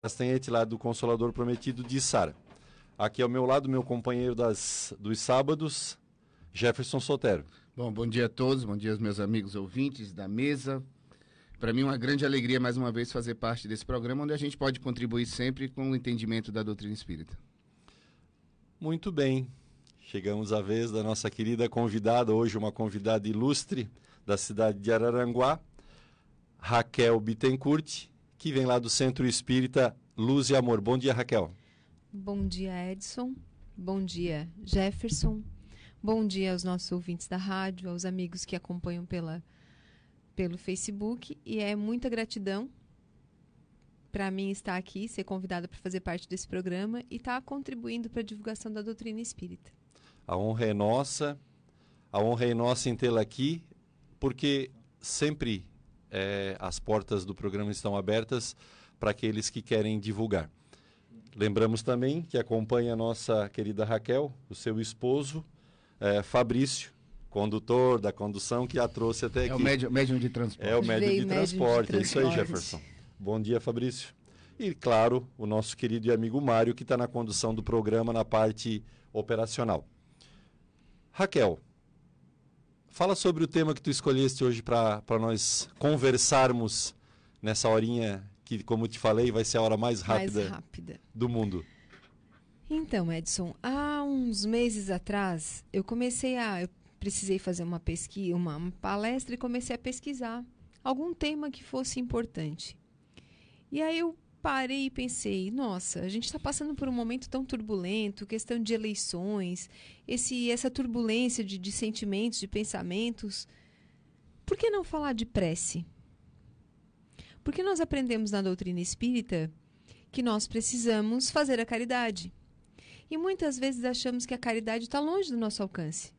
Castanhete, lá do Consolador Prometido de Sara. Aqui ao meu lado, meu companheiro das, dos sábados, Jefferson Sotero. Bom, bom dia a todos, bom dia aos meus amigos ouvintes da mesa. Para mim, uma grande alegria mais uma vez fazer parte desse programa, onde a gente pode contribuir sempre com o entendimento da doutrina espírita. Muito bem. Chegamos à vez da nossa querida convidada, hoje uma convidada ilustre da cidade de Araranguá, Raquel Bittencourt, que vem lá do Centro Espírita Luz e Amor. Bom dia, Raquel. Bom dia, Edson. Bom dia, Jefferson. Bom dia aos nossos ouvintes da rádio, aos amigos que acompanham pela, pelo Facebook. E é muita gratidão para mim estar aqui, ser convidada para fazer parte desse programa e estar tá contribuindo para a divulgação da doutrina espírita. A honra é nossa, a honra é nossa em tê-la aqui, porque sempre é, as portas do programa estão abertas para aqueles que querem divulgar. Lembramos também que acompanha a nossa querida Raquel, o seu esposo, é, Fabrício, condutor da condução, que a trouxe até aqui. É o médium, médium de transporte. É o médium de, transporte. de transporte, é isso aí, Jefferson. Bom dia, Fabrício. E, claro, o nosso querido e amigo Mário, que está na condução do programa na parte operacional. Raquel, Fala sobre o tema que tu escolheste hoje para nós conversarmos nessa horinha que, como te falei, vai ser a hora mais rápida, mais rápida. do mundo. Então, Edson, há uns meses atrás eu comecei a. Eu precisei fazer uma pesquisa, uma, uma palestra e comecei a pesquisar algum tema que fosse importante. E aí eu parei e pensei, nossa, a gente está passando por um momento tão turbulento, questão de eleições, esse, essa turbulência de, de sentimentos, de pensamentos. Por que não falar de prece? Porque nós aprendemos na doutrina espírita que nós precisamos fazer a caridade. E muitas vezes achamos que a caridade está longe do nosso alcance.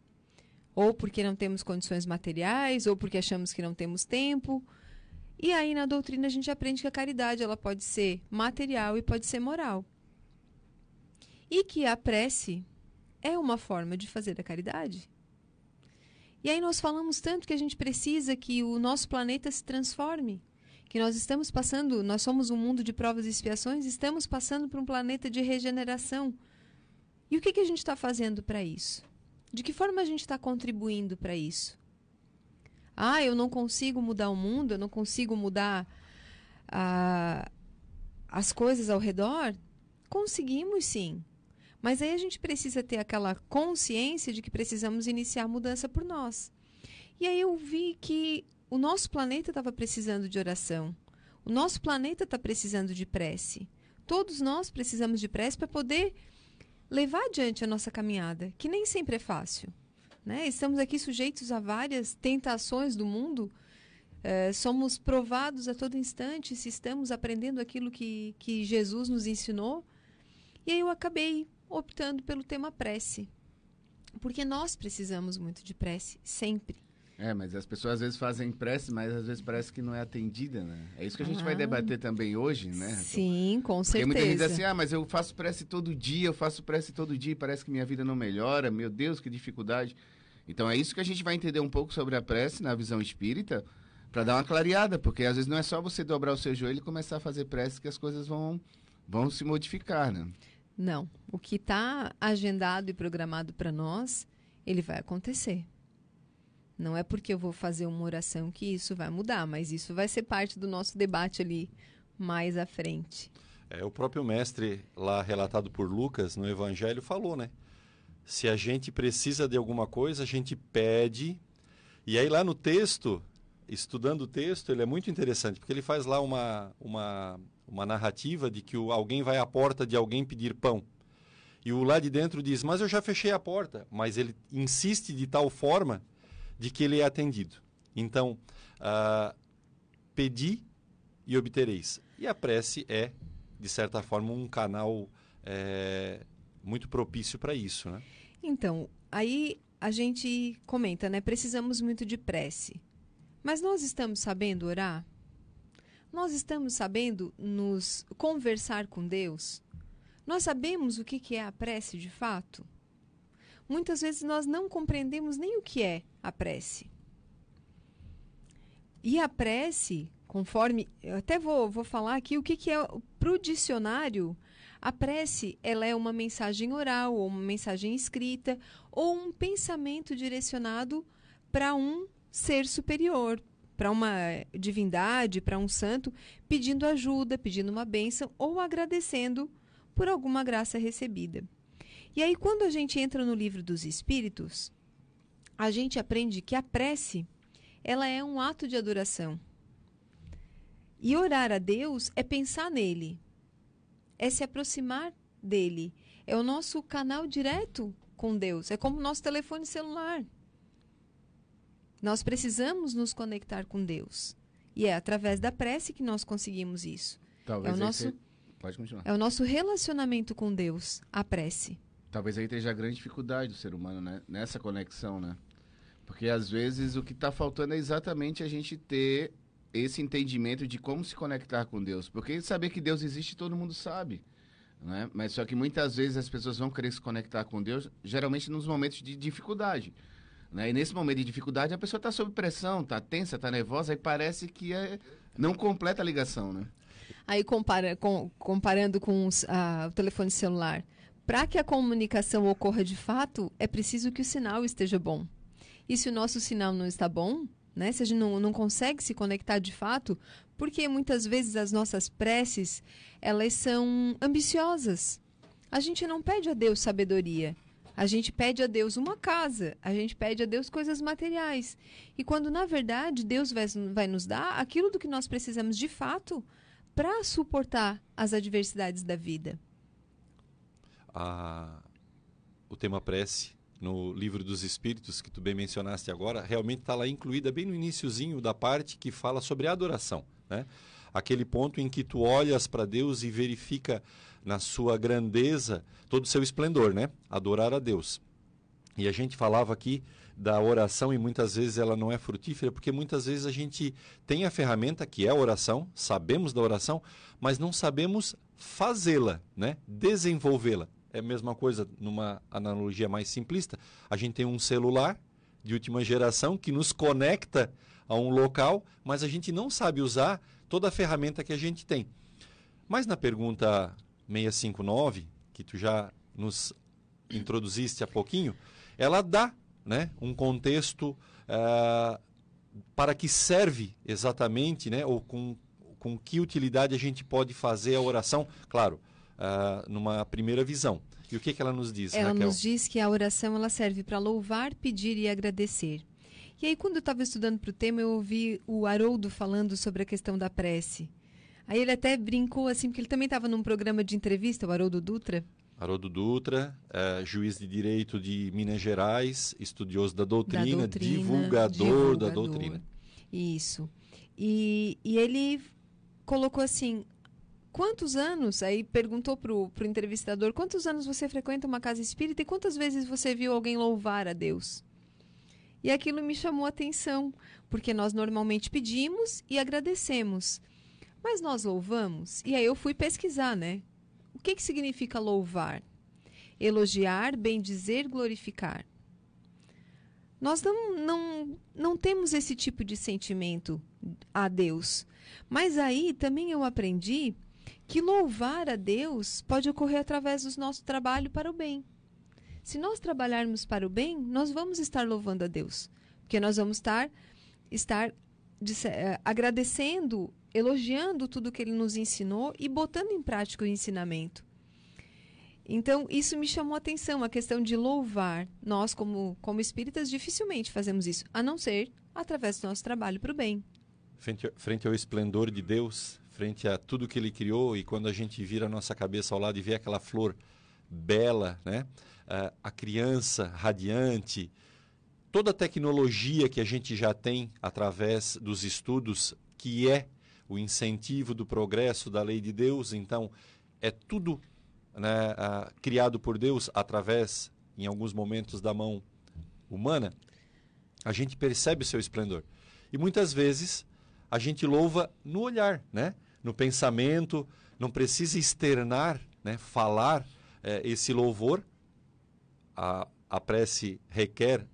Ou porque não temos condições materiais, ou porque achamos que não temos tempo, e aí na doutrina a gente aprende que a caridade ela pode ser material e pode ser moral. E que a prece é uma forma de fazer a caridade. E aí nós falamos tanto que a gente precisa que o nosso planeta se transforme, que nós estamos passando, nós somos um mundo de provas e expiações, estamos passando por um planeta de regeneração. E o que, que a gente está fazendo para isso? De que forma a gente está contribuindo para isso? Ah, eu não consigo mudar o mundo, eu não consigo mudar ah, as coisas ao redor? Conseguimos sim. Mas aí a gente precisa ter aquela consciência de que precisamos iniciar a mudança por nós. E aí eu vi que o nosso planeta estava precisando de oração. O nosso planeta está precisando de prece. Todos nós precisamos de prece para poder levar adiante a nossa caminhada, que nem sempre é fácil. Né? Estamos aqui sujeitos a várias tentações do mundo. É, somos provados a todo instante se estamos aprendendo aquilo que, que Jesus nos ensinou. E aí eu acabei optando pelo tema prece. Porque nós precisamos muito de prece, sempre. É, mas as pessoas às vezes fazem prece, mas às vezes parece que não é atendida, né? É isso que a gente ah, vai debater também hoje, né? Sim, com certeza. Porque muita gente diz assim, ah, mas eu faço prece todo dia, eu faço prece todo dia e parece que minha vida não melhora, meu Deus, que dificuldade. Então é isso que a gente vai entender um pouco sobre a prece na visão espírita, para dar uma clareada, porque às vezes não é só você dobrar o seu joelho e começar a fazer prece que as coisas vão, vão se modificar, né? Não. O que está agendado e programado para nós, ele vai acontecer. Não é porque eu vou fazer uma oração que isso vai mudar, mas isso vai ser parte do nosso debate ali mais à frente. É, o próprio mestre, lá relatado por Lucas no Evangelho, falou, né? Se a gente precisa de alguma coisa, a gente pede. E aí, lá no texto, estudando o texto, ele é muito interessante, porque ele faz lá uma, uma, uma narrativa de que o, alguém vai à porta de alguém pedir pão. E o lá de dentro diz: Mas eu já fechei a porta. Mas ele insiste de tal forma de que ele é atendido. Então, uh, pedi e obtereis. E a prece é, de certa forma, um canal é, muito propício para isso, né? Então, aí a gente comenta, né? Precisamos muito de prece. Mas nós estamos sabendo orar? Nós estamos sabendo nos conversar com Deus? Nós sabemos o que é a prece de fato? Muitas vezes nós não compreendemos nem o que é a prece. E a prece, conforme. Eu até vou, vou falar aqui o que, que é. Para o dicionário, a prece ela é uma mensagem oral, ou uma mensagem escrita, ou um pensamento direcionado para um ser superior, para uma divindade, para um santo, pedindo ajuda, pedindo uma bênção ou agradecendo por alguma graça recebida. E aí, quando a gente entra no livro dos Espíritos, a gente aprende que a prece ela é um ato de adoração. E orar a Deus é pensar nele, é se aproximar dele, é o nosso canal direto com Deus, é como o nosso telefone celular. Nós precisamos nos conectar com Deus. E é através da prece que nós conseguimos isso. Talvez é o nosso, você... Pode continuar. É o nosso relacionamento com Deus, a prece. Talvez aí esteja a grande dificuldade do ser humano, né? Nessa conexão, né? Porque às vezes o que está faltando é exatamente a gente ter esse entendimento de como se conectar com Deus. Porque saber que Deus existe todo mundo sabe. Né? Mas só que muitas vezes as pessoas vão querer se conectar com Deus, geralmente nos momentos de dificuldade. Né? E nesse momento de dificuldade, a pessoa está sob pressão, está tensa, está nervosa, e parece que é, não completa a ligação, né? Aí, compara, com, comparando com os, o telefone celular, para que a comunicação ocorra de fato, é preciso que o sinal esteja bom. E se o nosso sinal não está bom, né, se a gente não, não consegue se conectar de fato, porque muitas vezes as nossas preces, elas são ambiciosas. A gente não pede a Deus sabedoria, a gente pede a Deus uma casa, a gente pede a Deus coisas materiais. E quando, na verdade, Deus vai, vai nos dar aquilo do que nós precisamos de fato para suportar as adversidades da vida. A, o tema prece no livro dos Espíritos, que tu bem mencionaste agora, realmente está lá incluída bem no iníciozinho da parte que fala sobre adoração. Né? Aquele ponto em que tu olhas para Deus e verifica na sua grandeza, todo o seu esplendor, né? Adorar a Deus. E a gente falava aqui da oração e muitas vezes ela não é frutífera, porque muitas vezes a gente tem a ferramenta que é a oração, sabemos da oração, mas não sabemos fazê-la, né? Desenvolvê-la. É a mesma coisa numa analogia mais simplista. A gente tem um celular de última geração que nos conecta a um local, mas a gente não sabe usar toda a ferramenta que a gente tem. Mas na pergunta 659, que tu já nos introduziste há pouquinho, ela dá né, um contexto uh, para que serve exatamente, né, ou com, com que utilidade a gente pode fazer a oração, claro, uh, numa primeira visão. E o que, que ela nos diz, Ela Raquel? nos diz que a oração ela serve para louvar, pedir e agradecer. E aí, quando eu estava estudando para o tema, eu ouvi o Haroldo falando sobre a questão da prece. Aí ele até brincou assim, porque ele também estava num programa de entrevista, o Haroldo Dutra. Haroldo Dutra, é, juiz de direito de Minas Gerais, estudioso da doutrina, da doutrina divulgador, divulgador, da doutrina. Isso. E, e ele colocou assim: quantos anos? Aí perguntou para o entrevistador: quantos anos você frequenta uma casa espírita e quantas vezes você viu alguém louvar a Deus? E aquilo me chamou a atenção, porque nós normalmente pedimos e agradecemos. Mas nós louvamos? E aí eu fui pesquisar, né? O que, que significa louvar? Elogiar, bendizer, glorificar. Nós não, não, não temos esse tipo de sentimento a Deus. Mas aí também eu aprendi que louvar a Deus pode ocorrer através do nosso trabalho para o bem. Se nós trabalharmos para o bem, nós vamos estar louvando a Deus, porque nós vamos estar, estar de, uh, agradecendo elogiando tudo que ele nos ensinou e botando em prática o ensinamento. Então, isso me chamou a atenção, a questão de louvar. Nós, como, como espíritas, dificilmente fazemos isso, a não ser através do nosso trabalho para o bem. Frente, frente ao esplendor de Deus, frente a tudo que Ele criou, e quando a gente vira a nossa cabeça ao lado e vê aquela flor bela, né? a criança radiante, toda a tecnologia que a gente já tem através dos estudos, que é o incentivo do progresso da lei de Deus. Então, é tudo né, uh, criado por Deus através, em alguns momentos, da mão humana. A gente percebe o seu esplendor. E muitas vezes a gente louva no olhar, né? No pensamento, não precisa externar, né? falar eh, esse louvor. A, a prece requer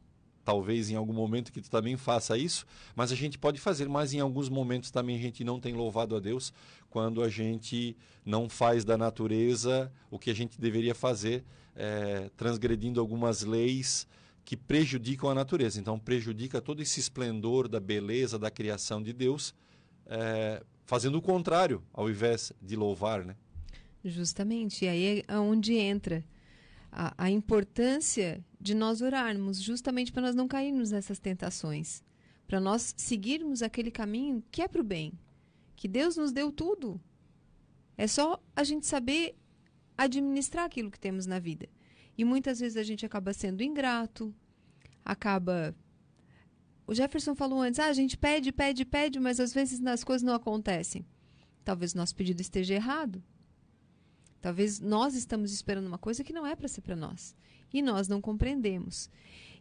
talvez em algum momento que tu também faça isso, mas a gente pode fazer, mas em alguns momentos também a gente não tem louvado a Deus quando a gente não faz da natureza o que a gente deveria fazer, é, transgredindo algumas leis que prejudicam a natureza. Então, prejudica todo esse esplendor da beleza da criação de Deus, é, fazendo o contrário, ao invés de louvar, né? Justamente, e aí é onde entra a, a importância de nós orarmos, justamente para nós não cairmos nessas tentações, para nós seguirmos aquele caminho que é para o bem, que Deus nos deu tudo. É só a gente saber administrar aquilo que temos na vida. E muitas vezes a gente acaba sendo ingrato, acaba. O Jefferson falou antes: ah, a gente pede, pede, pede, mas às vezes as coisas não acontecem. Talvez o nosso pedido esteja errado. Talvez nós estamos esperando uma coisa que não é para ser para nós. E nós não compreendemos.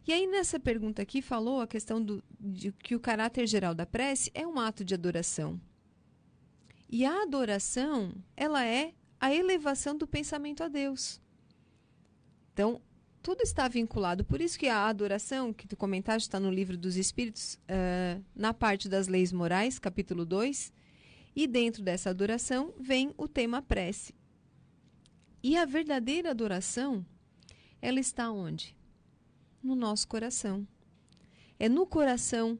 E aí, nessa pergunta aqui, falou a questão do, de que o caráter geral da prece é um ato de adoração. E a adoração, ela é a elevação do pensamento a Deus. Então, tudo está vinculado. Por isso que a adoração, que tu comentaste, está no livro dos Espíritos, uh, na parte das leis morais, capítulo 2. E dentro dessa adoração vem o tema prece. E a verdadeira adoração, ela está onde? No nosso coração. É no coração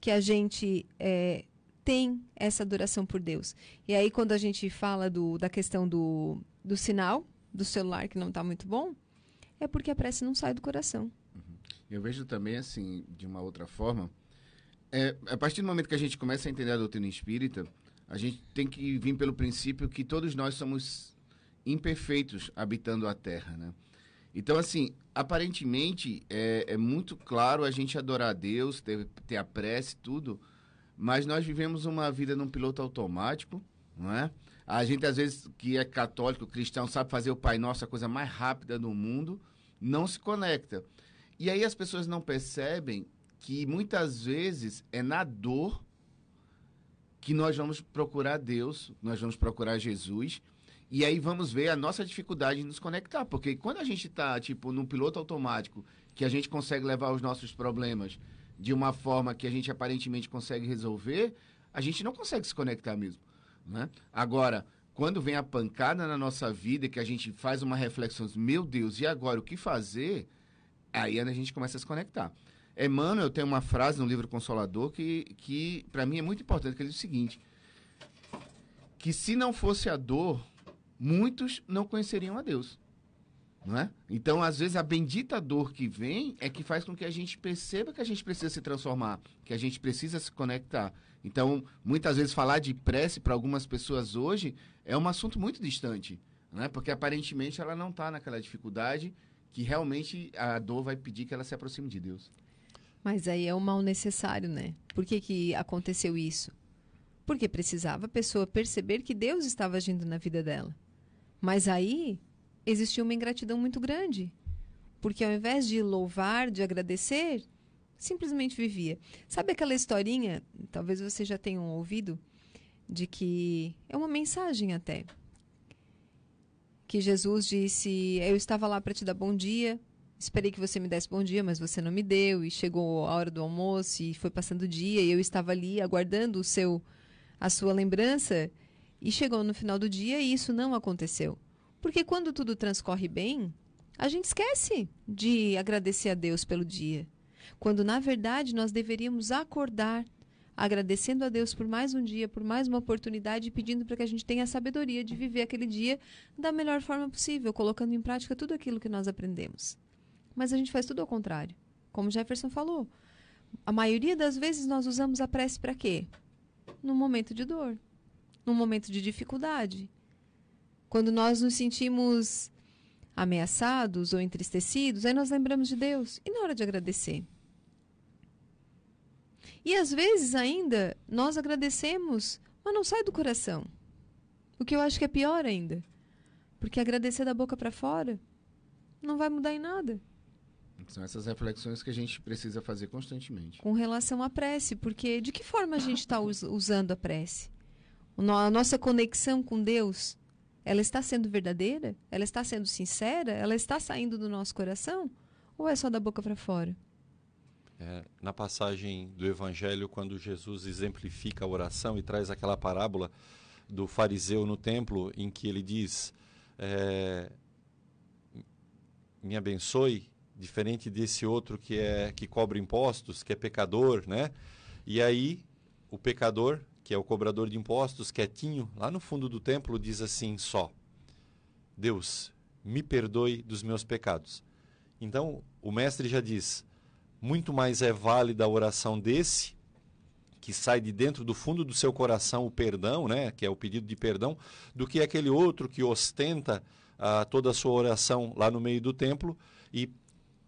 que a gente é, tem essa adoração por Deus. E aí, quando a gente fala do, da questão do, do sinal do celular que não está muito bom, é porque a prece não sai do coração. Uhum. Eu vejo também, assim, de uma outra forma, é, a partir do momento que a gente começa a entender a doutrina espírita, a gente tem que vir pelo princípio que todos nós somos imperfeitos habitando a Terra, né? Então, assim, aparentemente é, é, muito claro a gente adorar a Deus, ter, ter a prece, tudo, mas nós vivemos uma vida num piloto automático, não é? A gente, às vezes, que é católico, cristão, sabe fazer o Pai Nosso, a coisa mais rápida do mundo, não se conecta. E aí as pessoas não percebem que muitas vezes é na dor que nós vamos procurar Deus, nós vamos procurar Jesus, e aí vamos ver a nossa dificuldade de nos conectar. Porque quando a gente está, tipo, num piloto automático, que a gente consegue levar os nossos problemas de uma forma que a gente aparentemente consegue resolver, a gente não consegue se conectar mesmo. Né? Agora, quando vem a pancada na nossa vida, que a gente faz uma reflexão, meu Deus, e agora o que fazer? Aí a gente começa a se conectar. Emmanuel tem uma frase no livro Consolador que, que para mim é muito importante, que ele diz o seguinte, que se não fosse a dor, muitos não conheceriam a Deus. Não é? Então, às vezes, a bendita dor que vem é que faz com que a gente perceba que a gente precisa se transformar, que a gente precisa se conectar. Então, muitas vezes, falar de prece para algumas pessoas hoje é um assunto muito distante, né? porque aparentemente ela não está naquela dificuldade que realmente a dor vai pedir que ela se aproxime de Deus. Mas aí é o mal necessário, né? Por que, que aconteceu isso? Porque precisava a pessoa perceber que Deus estava agindo na vida dela. Mas aí existia uma ingratidão muito grande. Porque ao invés de louvar, de agradecer, simplesmente vivia. Sabe aquela historinha, talvez vocês já tenham ouvido, de que é uma mensagem até. Que Jesus disse: Eu estava lá para te dar bom dia, esperei que você me desse bom dia, mas você não me deu, e chegou a hora do almoço e foi passando o dia, e eu estava ali aguardando o seu a sua lembrança e chegou no final do dia e isso não aconteceu. Porque quando tudo transcorre bem, a gente esquece de agradecer a Deus pelo dia. Quando na verdade nós deveríamos acordar agradecendo a Deus por mais um dia, por mais uma oportunidade e pedindo para que a gente tenha a sabedoria de viver aquele dia da melhor forma possível, colocando em prática tudo aquilo que nós aprendemos. Mas a gente faz tudo ao contrário. Como Jefferson falou, a maioria das vezes nós usamos a prece para quê? No momento de dor num momento de dificuldade. Quando nós nos sentimos ameaçados ou entristecidos, aí nós lembramos de Deus. E na hora de agradecer? E às vezes ainda nós agradecemos, mas não sai do coração. O que eu acho que é pior ainda. Porque agradecer da boca para fora não vai mudar em nada. São essas reflexões que a gente precisa fazer constantemente. Com relação à prece, porque de que forma a gente está us usando a prece? A nossa conexão com Deus, ela está sendo verdadeira? Ela está sendo sincera? Ela está saindo do nosso coração? Ou é só da boca para fora? É, na passagem do Evangelho, quando Jesus exemplifica a oração e traz aquela parábola do fariseu no templo, em que ele diz: é, Me abençoe, diferente desse outro que é que cobra impostos, que é pecador, né? E aí o pecador, que é o cobrador de impostos, quietinho, lá no fundo do templo, diz assim só: Deus, me perdoe dos meus pecados. Então, o mestre já diz: muito mais é válida a oração desse, que sai de dentro do fundo do seu coração o perdão, né, que é o pedido de perdão, do que aquele outro que ostenta ah, toda a sua oração lá no meio do templo e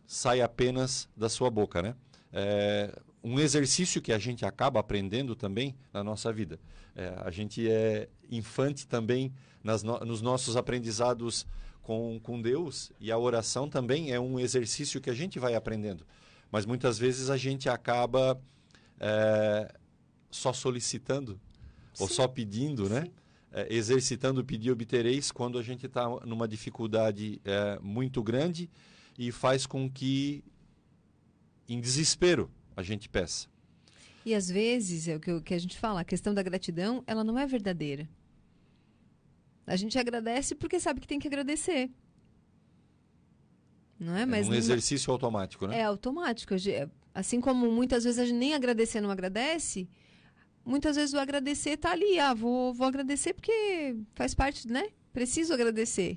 sai apenas da sua boca, né? É um exercício que a gente acaba aprendendo também na nossa vida. É, a gente é infante também nas no, nos nossos aprendizados com, com Deus e a oração também é um exercício que a gente vai aprendendo. Mas muitas vezes a gente acaba é, só solicitando Sim. ou só pedindo, né? É, exercitando pedir obtereis quando a gente está numa dificuldade é, muito grande e faz com que, em desespero, a gente peça. E às vezes, é o que, que a gente fala, a questão da gratidão, ela não é verdadeira. A gente agradece porque sabe que tem que agradecer. Não é? Mas é um exercício automático, né? É automático. Assim como muitas vezes a gente nem agradecer não agradece, muitas vezes o agradecer está ali. Ah, vou, vou agradecer porque faz parte, né? Preciso agradecer.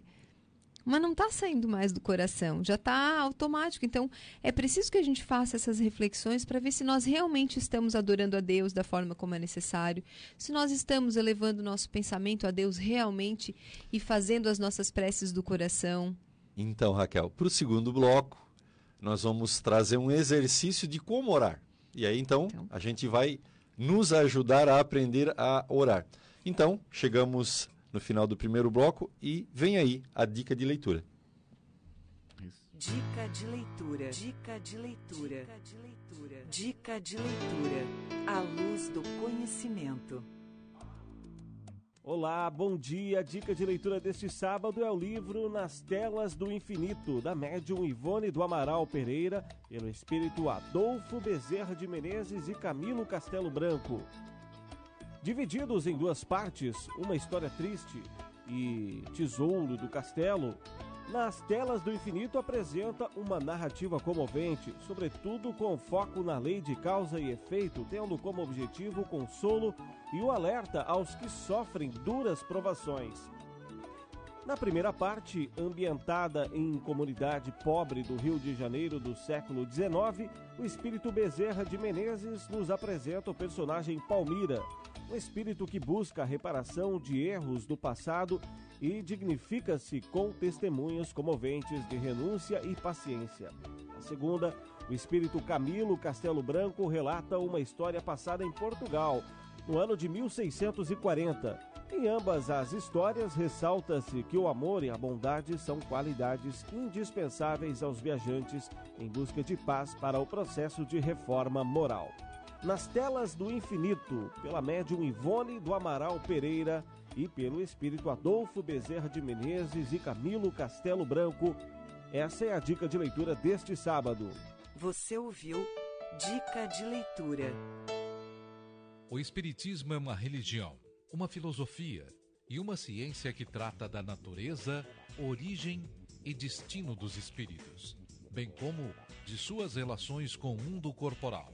Mas não está saindo mais do coração, já está automático. Então, é preciso que a gente faça essas reflexões para ver se nós realmente estamos adorando a Deus da forma como é necessário, se nós estamos elevando o nosso pensamento a Deus realmente e fazendo as nossas preces do coração. Então, Raquel, para o segundo bloco, nós vamos trazer um exercício de como orar. E aí, então, então, a gente vai nos ajudar a aprender a orar. Então, chegamos no final do primeiro bloco e vem aí a dica de leitura. Dica de leitura. Dica de leitura. Dica de leitura. Dica de leitura. A luz do conhecimento. Olá, bom dia. A dica de leitura deste sábado é o livro Nas Telas do Infinito, da médium Ivone do Amaral Pereira, pelo espírito Adolfo Bezerra de Menezes e Camilo Castelo Branco. Divididos em duas partes, uma história triste e Tesouro do Castelo, nas telas do infinito apresenta uma narrativa comovente, sobretudo com foco na lei de causa e efeito, tendo como objetivo o consolo e o alerta aos que sofrem duras provações. Na primeira parte, ambientada em comunidade pobre do Rio de Janeiro do século XIX, o espírito Bezerra de Menezes nos apresenta o personagem Palmira, um espírito que busca a reparação de erros do passado e dignifica-se com testemunhos comoventes de renúncia e paciência. A segunda, o espírito Camilo Castelo Branco relata uma história passada em Portugal, no ano de 1640. Em ambas as histórias, ressalta-se que o amor e a bondade são qualidades indispensáveis aos viajantes em busca de paz para o processo de reforma moral. Nas telas do infinito, pela médium Ivone do Amaral Pereira, e pelo espírito Adolfo Bezerra de Menezes e Camilo Castelo Branco. Essa é a dica de leitura deste sábado. Você ouviu Dica de Leitura. O Espiritismo é uma religião, uma filosofia e uma ciência que trata da natureza, origem e destino dos espíritos, bem como de suas relações com o mundo corporal.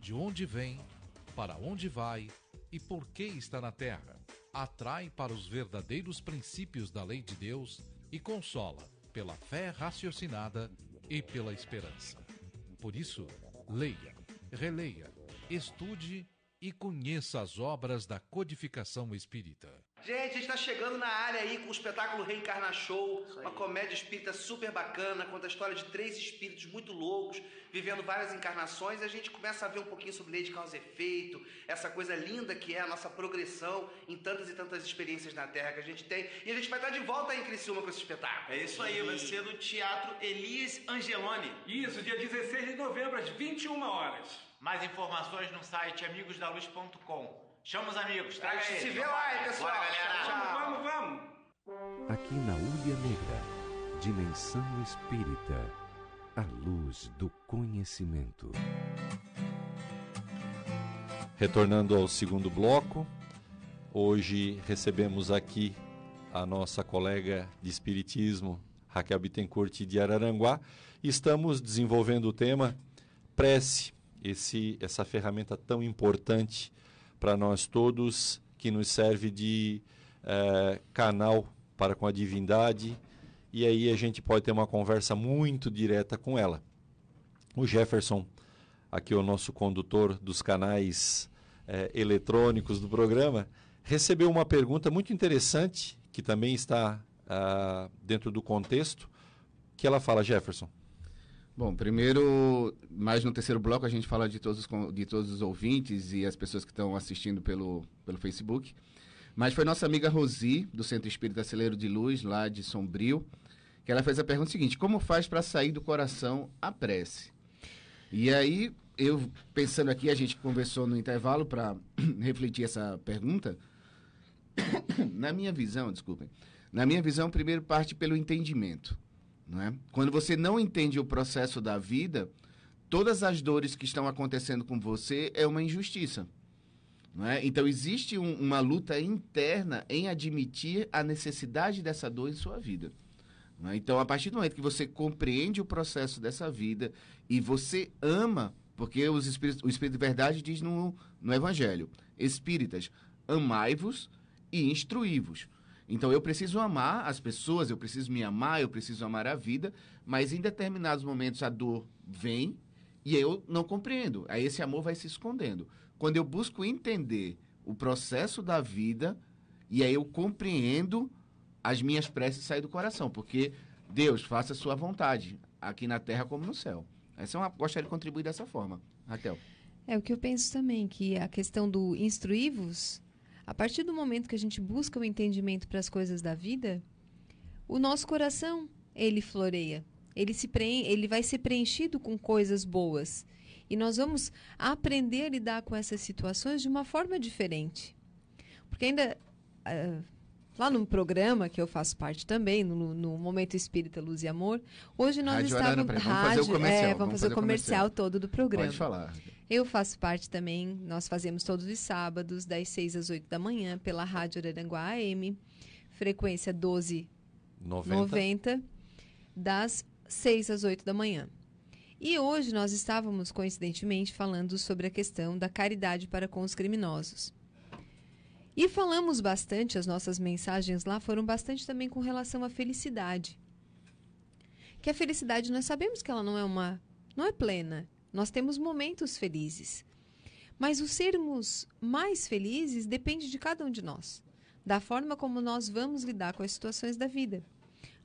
de onde vem, para onde vai e por que está na terra. Atrai para os verdadeiros princípios da lei de Deus e consola pela fé raciocinada e pela esperança. Por isso, leia, releia, estude e conheça as obras da codificação espírita. Gente, a gente está chegando na área aí com o espetáculo Reencarna Show, uma comédia espírita super bacana, conta a história de três espíritos muito loucos, vivendo várias encarnações, e a gente começa a ver um pouquinho sobre lei de causa e efeito, essa coisa linda que é a nossa progressão em tantas e tantas experiências na Terra que a gente tem, e a gente vai estar de volta aí em Criciúma com esse espetáculo. É isso aí, vai ser no Teatro Elias Angeloni. Isso, dia 16 de novembro, às 21 horas. Mais informações no site amigosdaluz.com. Chama os amigos, A traga gente eles. se vê lá, hein, pessoal. Bora, galera. Tchau, tchau. Vamos, vamos. Aqui na Ulha Negra, Dimensão Espírita, a luz do conhecimento. Retornando ao segundo bloco, hoje recebemos aqui a nossa colega de Espiritismo, Raquel Bittencourt de Araranguá, estamos desenvolvendo o tema prece, esse, essa ferramenta tão importante para nós todos, que nos serve de eh, canal para com a divindade, e aí a gente pode ter uma conversa muito direta com ela. O Jefferson, aqui o nosso condutor dos canais eh, eletrônicos do programa, recebeu uma pergunta muito interessante, que também está ah, dentro do contexto, que ela fala, Jefferson. Bom, primeiro, mais no terceiro bloco, a gente fala de todos os, de todos os ouvintes e as pessoas que estão assistindo pelo, pelo Facebook. Mas foi nossa amiga Rosi, do Centro Espírita Celeiro de Luz, lá de Sombrio, que ela fez a pergunta seguinte: como faz para sair do coração a prece? E aí, eu pensando aqui, a gente conversou no intervalo para refletir essa pergunta. na minha visão, desculpem, na minha visão, primeiro parte pelo entendimento. Não é? Quando você não entende o processo da vida, todas as dores que estão acontecendo com você é uma injustiça. É? Então, existe um- uma luta interna em admitir a necessidade dessa dor em sua vida. é? Então, a partir do momento que você compreende o processo dessa vida e você ama, porque os espíritos, o Espírito de Verdade diz no, no Evangelho: Espíritas, amai-vos e instruí-vos. Então, eu preciso amar as pessoas, eu preciso me amar, eu preciso amar a vida, mas em determinados momentos a dor vem e eu não compreendo. Aí esse amor vai se escondendo. Quando eu busco entender o processo da vida, e aí eu compreendo, as minhas preces saem do coração, porque Deus faça a sua vontade, aqui na terra como no céu. Essa é uma, gostaria de contribuir dessa forma. Raquel. É o que eu penso também, que a questão do instruí-vos, a partir do momento que a gente busca o entendimento para as coisas da vida, o nosso coração, ele floreia. Ele, se preen ele vai ser preenchido com coisas boas. E nós vamos aprender a lidar com essas situações de uma forma diferente. Porque ainda, ah, lá no programa que eu faço parte também, no, no Momento Espírita Luz e Amor, hoje nós Rádio estávamos... Peraí, vamos fazer o Rádio, comercial, é, vamos, fazer, o comercial, todo do programa. Pode falar. Eu faço parte também, nós fazemos todos os sábados, das 6 às 8 da manhã, pela Rádio Araranguá AM, frequência 1290, 90. das 6 às 8 da manhã. E hoje nós estávamos, coincidentemente, falando sobre a questão da caridade para com os criminosos. E falamos bastante, as nossas mensagens lá foram bastante também com relação à felicidade. Que a felicidade nós sabemos que ela não é uma não é plena. Nós temos momentos felizes. Mas o sermos mais felizes depende de cada um de nós, da forma como nós vamos lidar com as situações da vida.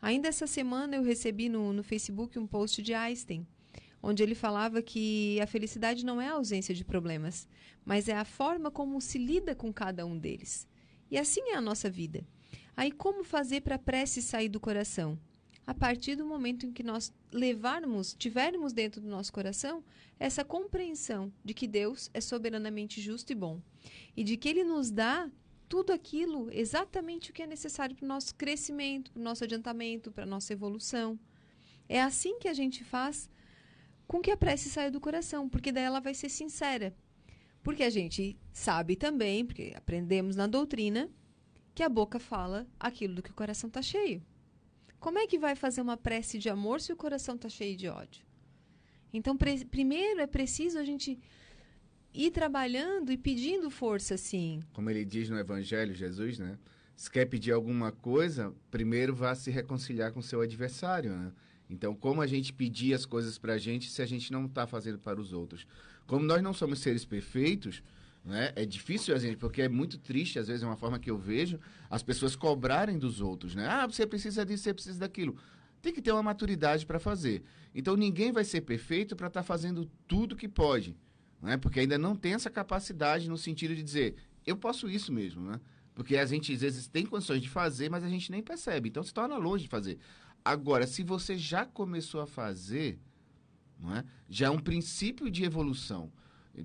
Ainda essa semana eu recebi no, no Facebook um post de Einstein, onde ele falava que a felicidade não é a ausência de problemas, mas é a forma como se lida com cada um deles. E assim é a nossa vida. Aí, como fazer para a prece sair do coração? A partir do momento em que nós levarmos, tivermos dentro do nosso coração essa compreensão de que Deus é soberanamente justo e bom e de que Ele nos dá tudo aquilo, exatamente o que é necessário para o nosso crescimento, para o nosso adiantamento, para a nossa evolução. É assim que a gente faz com que a prece saia do coração, porque daí ela vai ser sincera. Porque a gente sabe também, porque aprendemos na doutrina, que a boca fala aquilo do que o coração está cheio. Como é que vai fazer uma prece de amor se o coração está cheio de ódio? Então, primeiro é preciso a gente ir trabalhando e pedindo força, sim. Como ele diz no Evangelho, Jesus, né? Se quer pedir alguma coisa, primeiro vá se reconciliar com seu adversário, né? Então, como a gente pedir as coisas para a gente se a gente não está fazendo para os outros? Como nós não somos seres perfeitos, Né? É difícil, gente, porque é muito triste, às vezes, é uma forma que eu vejo, as pessoas cobrarem dos outros, né? Ah, você precisa disso, você precisa daquilo. Tem que ter uma maturidade para fazer. Então, ninguém vai ser perfeito para estar tá fazendo tudo que pode, né? Porque ainda não tem essa capacidade no sentido de dizer, eu posso isso mesmo, né? Porque a gente, às vezes, tem condições de fazer, mas a gente nem percebe. Então, se torna longe de fazer. Agora, se você já começou a fazer, não é? já é um princípio de evolução.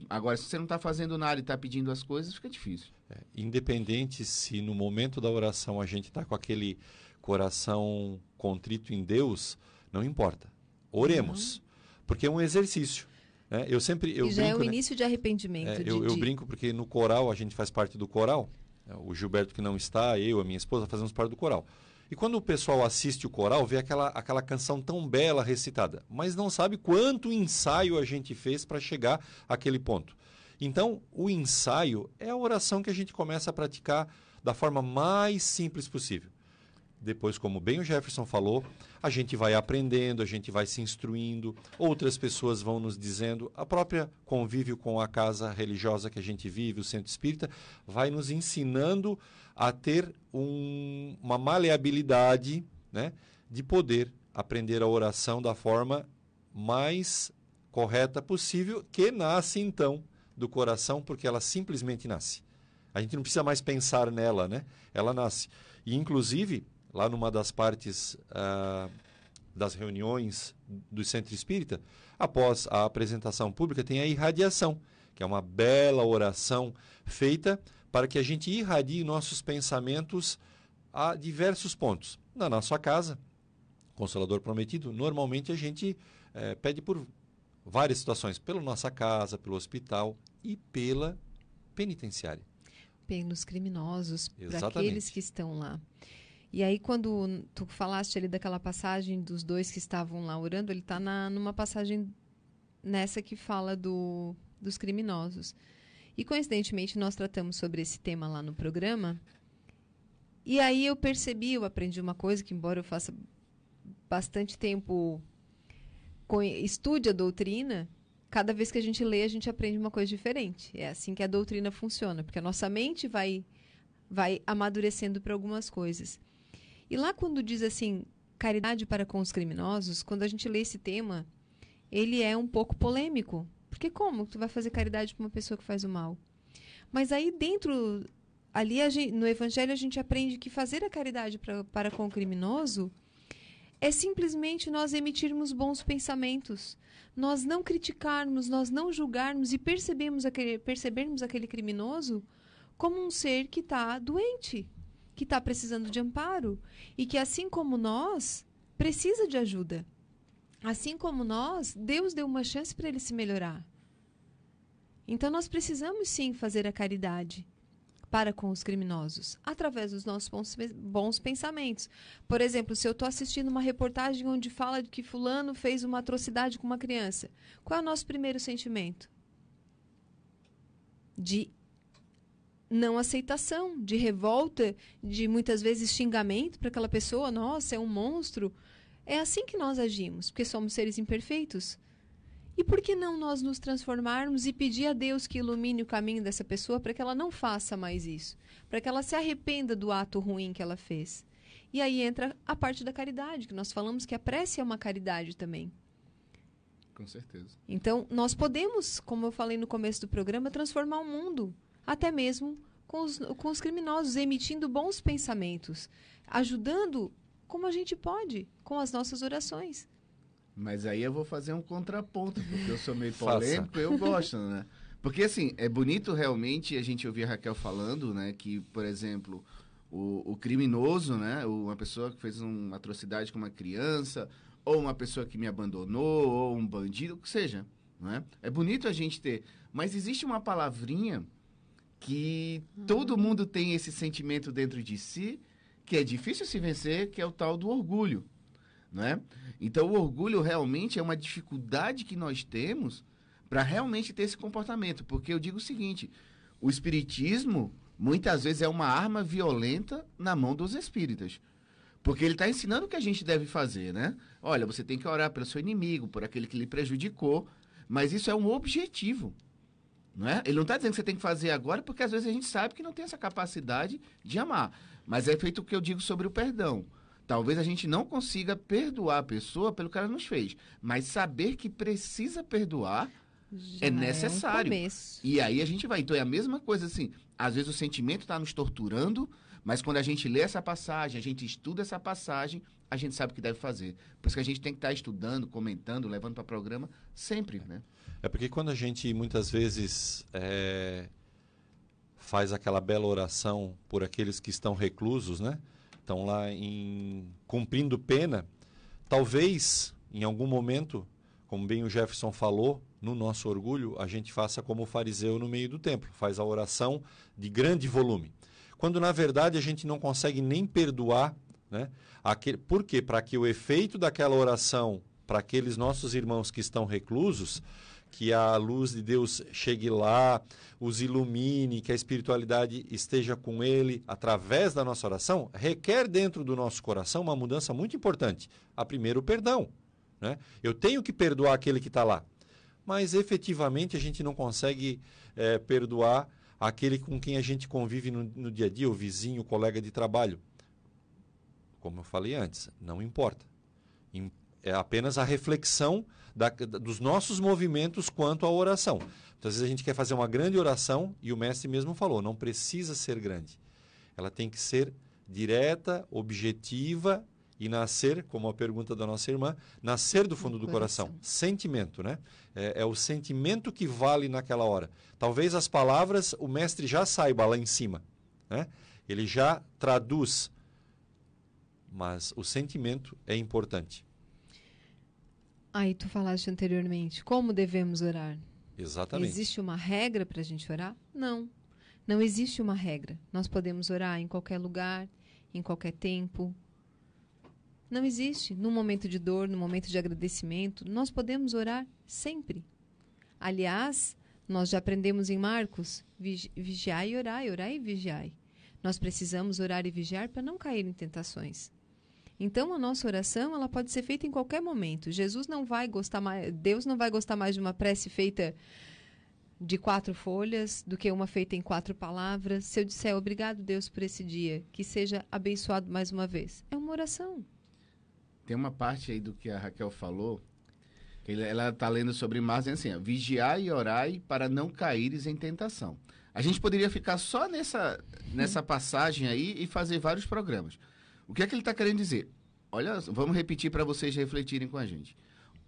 Agora, se você não está fazendo nada e está pedindo as coisas, fica difícil. É, independente se no momento da oração a gente está com aquele coração contrito em Deus, não importa. Oremos. Uhum. Porque é um exercício. Né? Eu sempre. Eu e já brinco, é o né? início de arrependimento. É, de, eu, eu brinco porque no coral, a gente faz parte do coral. É, o Gilberto que não está, eu, a minha esposa, fazemos parte do coral. E quando o pessoal assiste o coral, vê aquela, aquela canção tão bela recitada, mas não sabe quanto ensaio a gente fez para chegar àquele ponto. Então, o ensaio é a oração que a gente começa a praticar da forma mais simples possível. Depois, como bem o Jefferson falou, a gente vai aprendendo, a gente vai se instruindo, outras pessoas vão nos dizendo, a própria convívio com a casa religiosa que a gente vive, o centro espírita, vai nos ensinando a ter um, uma maleabilidade né, de poder aprender a oração da forma mais correta possível, que nasce então do coração, porque ela simplesmente nasce. A gente não precisa mais pensar nela, né? Ela nasce. E, inclusive, lá numa das partes uh, das reuniões do Centro Espírita, após a apresentação pública, tem a irradiação, que é uma bela oração feita para que a gente irradie nossos pensamentos a diversos pontos. Na nossa casa, Consolador Prometido, normalmente a gente é, pede por várias situações, pela nossa casa, pelo hospital e pela penitenciária. Pelos criminosos, para aqueles que estão lá. E aí, quando tu falaste ali daquela passagem dos dois que estavam lá orando, ele está numa passagem nessa que fala do, dos criminosos. E coincidentemente nós tratamos sobre esse tema lá no programa. E aí eu percebi, eu aprendi uma coisa que embora eu faça bastante tempo estude a doutrina, cada vez que a gente lê, a gente aprende uma coisa diferente. É assim que a doutrina funciona, porque a nossa mente vai vai amadurecendo para algumas coisas. E lá quando diz assim, caridade para com os criminosos, quando a gente lê esse tema, ele é um pouco polêmico, porque como tu vai fazer caridade para uma pessoa que faz o mal? Mas aí dentro, ali gente, no Evangelho a gente aprende que fazer a caridade pra, para com o criminoso é simplesmente nós emitirmos bons pensamentos, nós não criticarmos, nós não julgarmos e percebemos aquele, percebermos aquele criminoso como um ser que está doente, que está precisando de amparo e que, assim como nós, precisa de ajuda. Assim como nós, Deus deu uma chance para ele se melhorar. Então nós precisamos sim fazer a caridade para com os criminosos, através dos nossos bons, bons pensamentos. Por exemplo, se eu estou assistindo uma reportagem onde fala que fulano fez uma atrocidade com uma criança, qual é o nosso primeiro sentimento? De não aceitação, de revolta, de muitas vezes xingamento para aquela pessoa, nossa, é um monstro. É assim que nós agimos, porque somos seres imperfeitos. E por que não nós nos transformarmos e pedir a Deus que ilumine o caminho dessa pessoa para que ela não faça mais isso, para que ela se arrependa do ato ruim que ela fez? E aí entra a parte da caridade, que nós falamos que a prece é uma caridade também. Com certeza. Então, nós podemos, como eu falei no começo do programa, transformar o mundo, até mesmo com os, com os criminosos, emitindo bons pensamentos, ajudando como a gente pode, com as nossas orações. Mas aí eu vou fazer um contraponto, porque eu sou meio polêmico, eu gosto, né? Porque, assim, é bonito realmente a gente ouvir a Raquel falando, né? Que, por exemplo, o, o criminoso, né? Uma pessoa que fez uma atrocidade com uma criança, ou uma pessoa que me abandonou, ou um bandido, o que seja, né? É bonito a gente ter. Mas existe uma palavrinha que todo mundo tem esse sentimento dentro de si que é difícil se vencer, que é o tal do orgulho, né? Então, o orgulho realmente é uma dificuldade que nós temos para realmente ter esse comportamento, porque eu digo o seguinte: o espiritismo muitas vezes é uma arma violenta na mão dos espíritas. Porque ele está ensinando o que a gente deve fazer, né? Olha, você tem que orar pelo seu inimigo, por aquele que lhe prejudicou, mas isso é um objetivo. Não é? Ele não está dizendo que você tem que fazer agora, porque às vezes a gente sabe que não tem essa capacidade de amar. Mas é feito o que eu digo sobre o perdão. Talvez a gente não consiga perdoar a pessoa pelo que ela nos fez, mas saber que precisa perdoar Já é necessário. um começo. e aí a gente vai. Então é a mesma coisa assim. Às vezes o sentimento está nos torturando, mas quando a gente lê essa passagem, a gente estuda essa passagem, a gente sabe o que deve fazer. Por isso que a gente tem que estar estudando, comentando, levando para programa sempre, né? É porque quando a gente muitas vezes é, faz aquela bela oração por aqueles que estão reclusos, né? Estão lá em cumprindo pena, talvez em algum momento, como bem o Jefferson falou, no nosso orgulho, a gente faça como o fariseu no meio do templo, faz a oração de grande volume. Quando na verdade a gente não consegue nem perdoar, né? Aquele, por quê? Para que o efeito daquela oração para aqueles nossos irmãos que estão reclusos, que a luz de Deus chegue lá, os ilumine, que a espiritualidade esteja com ele através da nossa oração, requer dentro do nosso coração uma mudança muito importante. A primeiro, o perdão. Né? Eu tenho que perdoar aquele que está lá. Mas efetivamente a gente não consegue é, perdoar aquele com quem a gente convive no, no dia a dia, o vizinho, o colega de trabalho. Como eu falei antes, não importa. Im- É apenas a reflexão da- dos nossos movimentos quanto à oração. Então, às vezes a gente quer fazer uma grande oração e o mestre mesmo falou, não precisa ser grande. Ela tem que ser direta, objetiva e nascer, como a pergunta da nossa irmã, nascer do fundo do, coração. coração. Sentimento, né? É, é o sentimento que vale naquela hora. Talvez as palavras o mestre já saiba lá em cima, né? Ele já traduz, mas o sentimento é importante. Aí tu falaste anteriormente, como devemos orar? Exatamente. Existe uma regra para a gente orar? Não. Não existe uma regra. Nós podemos orar em qualquer lugar, em qualquer tempo. Não existe. No momento de dor, no momento de agradecimento, nós podemos orar sempre. Aliás, nós já aprendemos em Marcos: vigi- vigiai e orai, orai e vigiai. Nós precisamos orar e vigiar para não cair em tentações. Então, a nossa oração ela pode ser feita em qualquer momento. Jesus não vai gostar mais, Deus não vai gostar mais de uma prece feita de quatro folhas do que uma feita em quatro palavras. Se eu disser obrigado, Deus, por esse dia, que seja abençoado mais uma vez, é uma oração. Tem uma parte aí do que a Raquel falou, que ela está lendo sobre dizendo assim, ó, vigiai e orai para não caíres em tentação. A gente poderia ficar só nessa, nessa passagem aí e fazer vários programas. O que é que ele está querendo dizer? Olha, vamos repetir para vocês refletirem com a gente.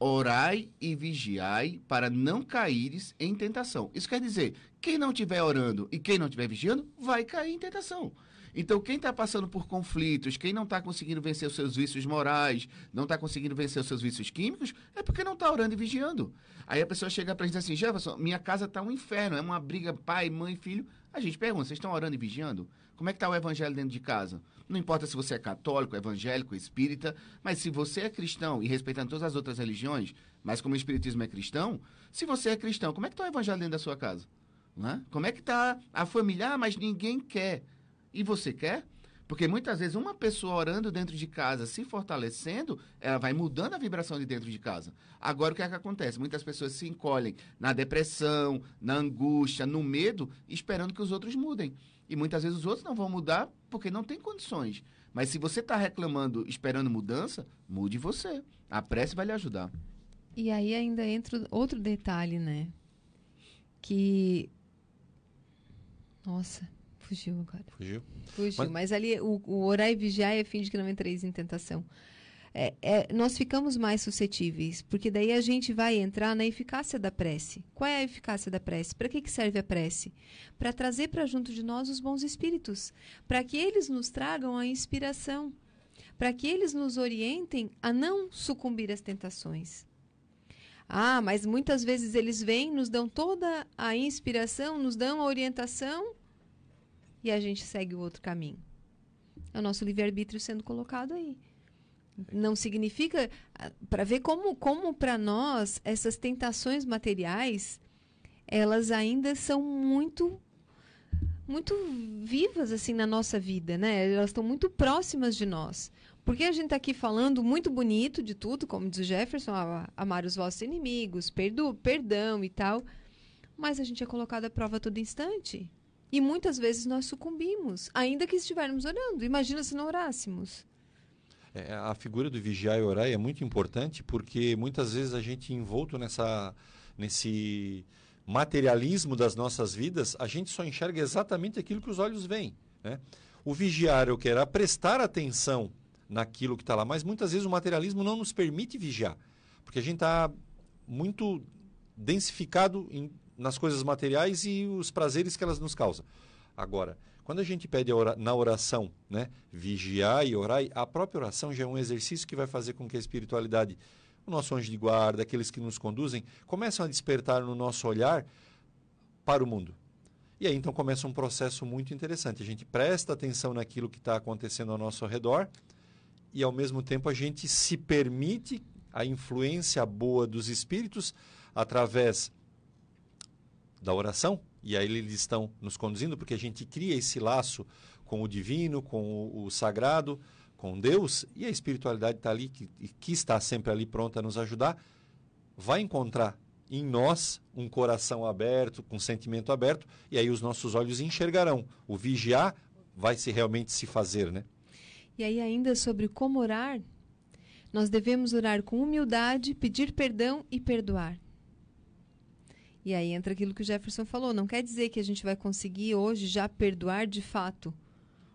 Orai e vigiai para não caíres em tentação. Isso quer dizer, quem não estiver orando e quem não estiver vigiando, vai cair em tentação. Então, quem está passando por conflitos, quem não está conseguindo vencer os seus vícios morais, não está conseguindo vencer os seus vícios químicos, é porque não está orando e vigiando. Aí a pessoa chega para a gente assim, Jefferson, minha casa está um inferno, é uma briga pai, mãe, filho. A gente pergunta, vocês estão orando e vigiando? Como é que está o evangelho dentro de casa? Não importa se você é católico, evangélico, espírita, mas se você é cristão e respeitando todas as outras religiões, mas como o espiritismo é cristão, se você é cristão, como é que está o evangelho dentro da sua casa? É? Como é que está a família? Ah, mas ninguém quer. E você quer? Porque muitas vezes uma pessoa orando dentro de casa, se fortalecendo, ela vai mudando a vibração de dentro de casa. Agora o que é que acontece? Muitas pessoas se encolhem na depressão, na angústia, no medo, esperando que os outros mudem. E muitas vezes os outros não vão mudar porque não tem condições. Mas se você está reclamando, esperando mudança, mude você. A prece vai lhe ajudar. E aí ainda entra outro detalhe, né? Que. Nossa, fugiu agora. Fugiu? Fugiu. Mas- Mas, ali o, o orar e vigiar é fim de que não entreis em tentação. É, é, nós ficamos mais suscetíveis, porque daí a gente vai entrar na eficácia da prece. Qual é a eficácia da prece? Para que, que serve a prece? Para trazer para junto de nós os bons espíritos, para que eles nos tragam a inspiração, para que eles nos orientem a não sucumbir às tentações. Ah, mas muitas vezes eles vêm, nos dão toda a inspiração, nos dão a orientação e a gente segue o outro caminho. É o nosso livre-arbítrio sendo colocado aí. Não significa para ver como como para nós essas tentações materiais elas ainda são muito muito vivas assim na nossa vida, né? Elas estão muito próximas de nós. Porque a gente está aqui falando muito bonito de tudo, como diz o Jefferson, amar os vossos inimigos, perdo, perdão e tal. mas a gente é colocado à prova a todo instante. E muitas vezes nós sucumbimos, ainda que estivermos orando. Imagina se não orássemos. É, a figura do vigiar e orar é muito importante porque muitas vezes a gente envolto nessa nesse materialismo das nossas vidas, a gente só enxerga exatamente aquilo que os olhos veem. Né? O vigiar, eu quero prestar atenção naquilo que está lá, mas muitas vezes o materialismo não nos permite vigiar, porque a gente está muito densificado em, nas coisas materiais e os prazeres que elas nos causam. Agora, quando a gente pede na oração, né, vigiar e orar, a própria oração já é um exercício que vai fazer com que a espiritualidade, o nosso anjo de guarda, aqueles que nos conduzem, começam a despertar no nosso olhar para o mundo. E aí então começa um processo muito interessante. A gente presta atenção naquilo que está acontecendo ao nosso redor e ao mesmo tempo a gente se permite a influência boa dos espíritos através da oração, e aí eles estão nos conduzindo, porque a gente cria esse laço com o divino, com o, o sagrado, com Deus, e a espiritualidade está ali, que, que está sempre ali pronta a nos ajudar, vai encontrar em nós um coração aberto, com sentimento aberto, e aí os nossos olhos enxergarão. O vigiar vai se realmente se fazer, né? E aí ainda sobre como orar, nós devemos orar com humildade, pedir perdão e perdoar. E aí entra aquilo que o Jefferson falou. Não quer dizer que a gente vai conseguir hoje já perdoar de fato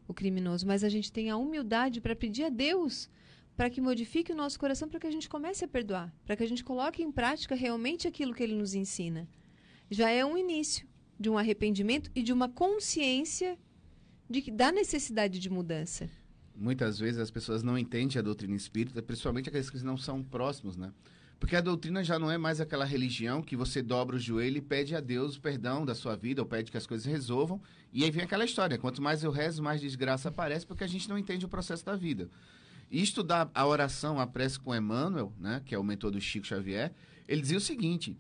o criminoso, mas a gente tem a humildade para pedir a Deus para que modifique o nosso coração, para que a gente comece a perdoar, para que a gente coloque em prática realmente aquilo que ele nos ensina. Já é um início de um arrependimento e de uma consciência de que, da necessidade de mudança. Muitas vezes as pessoas não entendem a doutrina espírita, principalmente aqueles que não são próximos, né? Porque a doutrina já não é mais aquela religião que você dobra o joelho e pede a Deus perdão da sua vida, ou pede que as coisas resolvam. E aí vem aquela história: quanto mais eu rezo, mais desgraça aparece, porque a gente não entende o processo da vida. E estudar a oração, a prece com Emmanuel, né, que é o mentor do Chico Xavier, ele dizia o seguinte: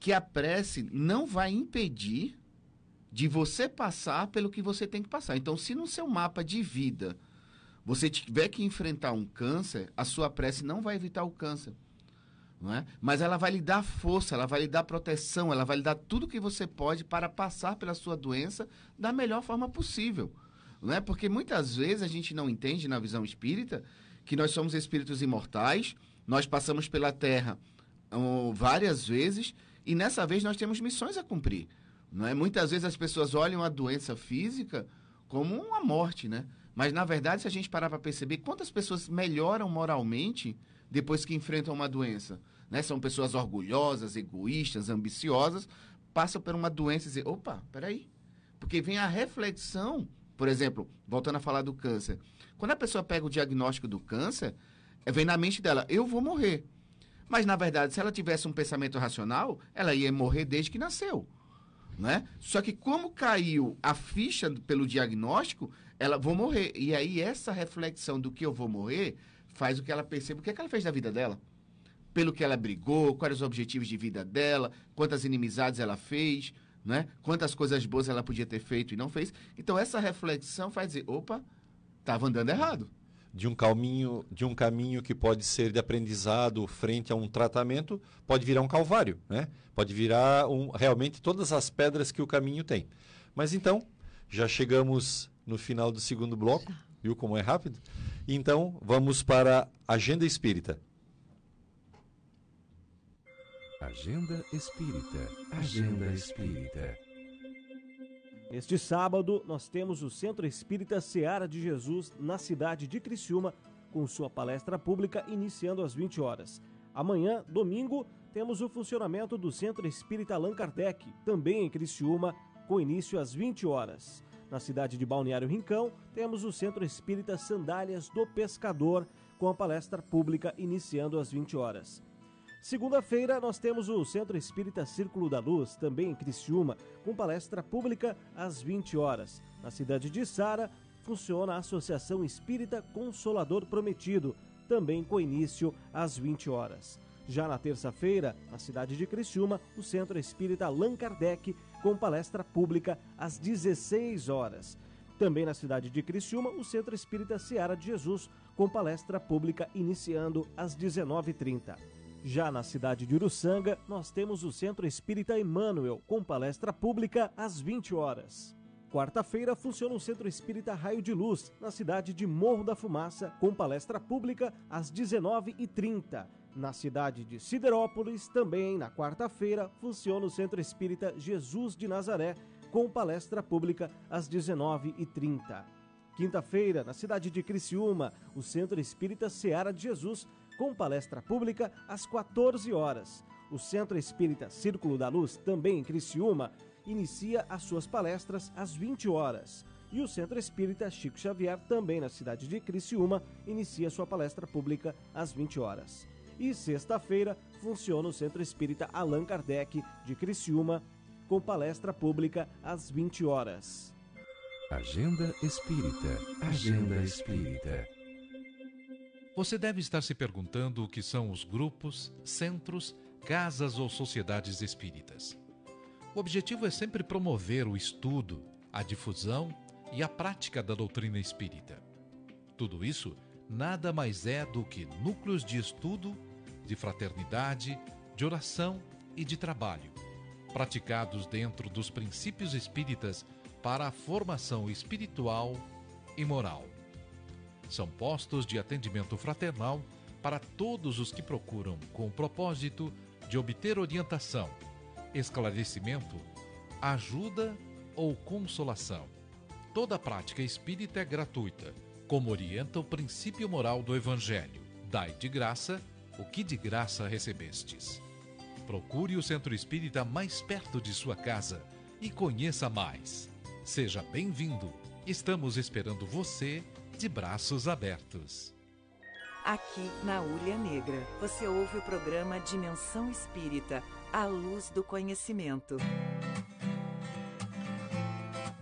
que a prece não vai impedir de você passar pelo que você tem que passar. Então, se no seu mapa de vida você tiver que enfrentar um câncer, a sua prece não vai evitar o câncer não é? Mas ela vai lhe dar força, ela vai lhe dar proteção, ela vai lhe dar tudo que você pode para passar pela sua doença da melhor forma possível. Não é? Porque muitas vezes a gente não entende na visão espírita que nós somos espíritos imortais, nós passamos pela Terra um, várias vezes e nessa vez nós temos missões a cumprir. Não é? Muitas vezes as pessoas olham a doença física como uma morte, né? Mas na verdade, se a gente parar para perceber quantas pessoas melhoram moralmente depois que enfrentam uma doença. Né? São pessoas orgulhosas, egoístas, ambiciosas, passam por uma doença e dizem, opa, peraí. Porque vem a reflexão, por exemplo, voltando a falar do câncer. Quando a pessoa pega o diagnóstico do câncer, eh, vem na mente dela, eu vou morrer. Mas, na verdade, se ela tivesse um pensamento racional, ela ia morrer desde que nasceu. Né? Só que como caiu a ficha pelo diagnóstico, ela vou morrer. E aí essa reflexão do que eu vou morrer faz o que ela perceba o que, é que ela fez da vida dela. Pelo que ela brigou, quais os objetivos de vida dela, quantas inimizades ela fez, né? quantas coisas boas ela podia ter feito e não fez. Então, essa reflexão faz dizer, opa, estava andando errado. De um caminho, de um caminho que pode ser de aprendizado frente a um tratamento, pode virar um calvário, né? Pode virar um, realmente todas as pedras que o caminho tem. Mas então, já chegamos no final do segundo bloco, viu como é rápido? Então, vamos para a Agenda Espírita. Agenda Espírita. Agenda Espírita. Este sábado, nós temos o Centro Espírita Seara de Jesus na cidade de Criciúma, com sua palestra pública iniciando às 20 horas. Amanhã, domingo, temos o funcionamento do Centro Espírita Allan Kardec, também em Criciúma, com início às 20 horas. Na cidade de Balneário Rincão, temos o Centro Espírita Sandálias do Pescador, com a palestra pública iniciando às 20 horas. Segunda-feira, nós temos o Centro Espírita Círculo da Luz, também em Criciúma, com palestra pública às 20 horas. Na cidade de Sara, funciona a Associação Espírita Consolador Prometido, também com início às 20 horas. Já na terça-feira, na cidade de Criciúma, o Centro Espírita Allan Kardec com palestra pública às 16 horas. Também na cidade de Criciúma, o Centro Espírita Seara de Jesus, com palestra pública iniciando às 19h30. Já na cidade de Uruçanga, nós temos o Centro Espírita Emmanuel, com palestra pública às 20 horas. Quarta-feira funciona o Centro Espírita Raio de Luz, na cidade de Morro da Fumaça, com palestra pública às 19h30. Na cidade de Siderópolis, também na quarta-feira, funciona o Centro Espírita Jesus de Nazaré, com palestra pública às 19h30. Quinta-feira, na cidade de Criciúma, o Centro Espírita Seara de Jesus, com palestra pública às 14 horas. O Centro Espírita Círculo da Luz, também em Criciúma, inicia as suas palestras às 20 horas. E o Centro Espírita Chico Xavier, também na cidade de Criciúma, inicia sua palestra pública às 20 horas. E sexta-feira funciona o Centro Espírita Allan Kardec de Criciúma, com palestra pública às 20 horas. Agenda Espírita. Agenda Espírita. Você deve estar se perguntando o que são os grupos, centros, casas ou sociedades espíritas. O objetivo é sempre promover o estudo, a difusão e a prática da doutrina espírita. Tudo isso nada mais é do que núcleos de estudo, de fraternidade, de oração e de trabalho, praticados dentro dos princípios espíritas para a formação espiritual e moral. São postos de atendimento fraternal para todos os que procuram com o propósito de obter orientação, esclarecimento, ajuda ou consolação. Toda prática espírita é gratuita, como orienta o princípio moral do Evangelho. Dai de graça o que de graça recebestes. Procure o centro espírita mais perto de sua casa e conheça mais. Seja bem-vindo. Estamos esperando você de braços abertos. Aqui na Ulha Negra, você ouve o programa Dimensão Espírita, a luz do conhecimento.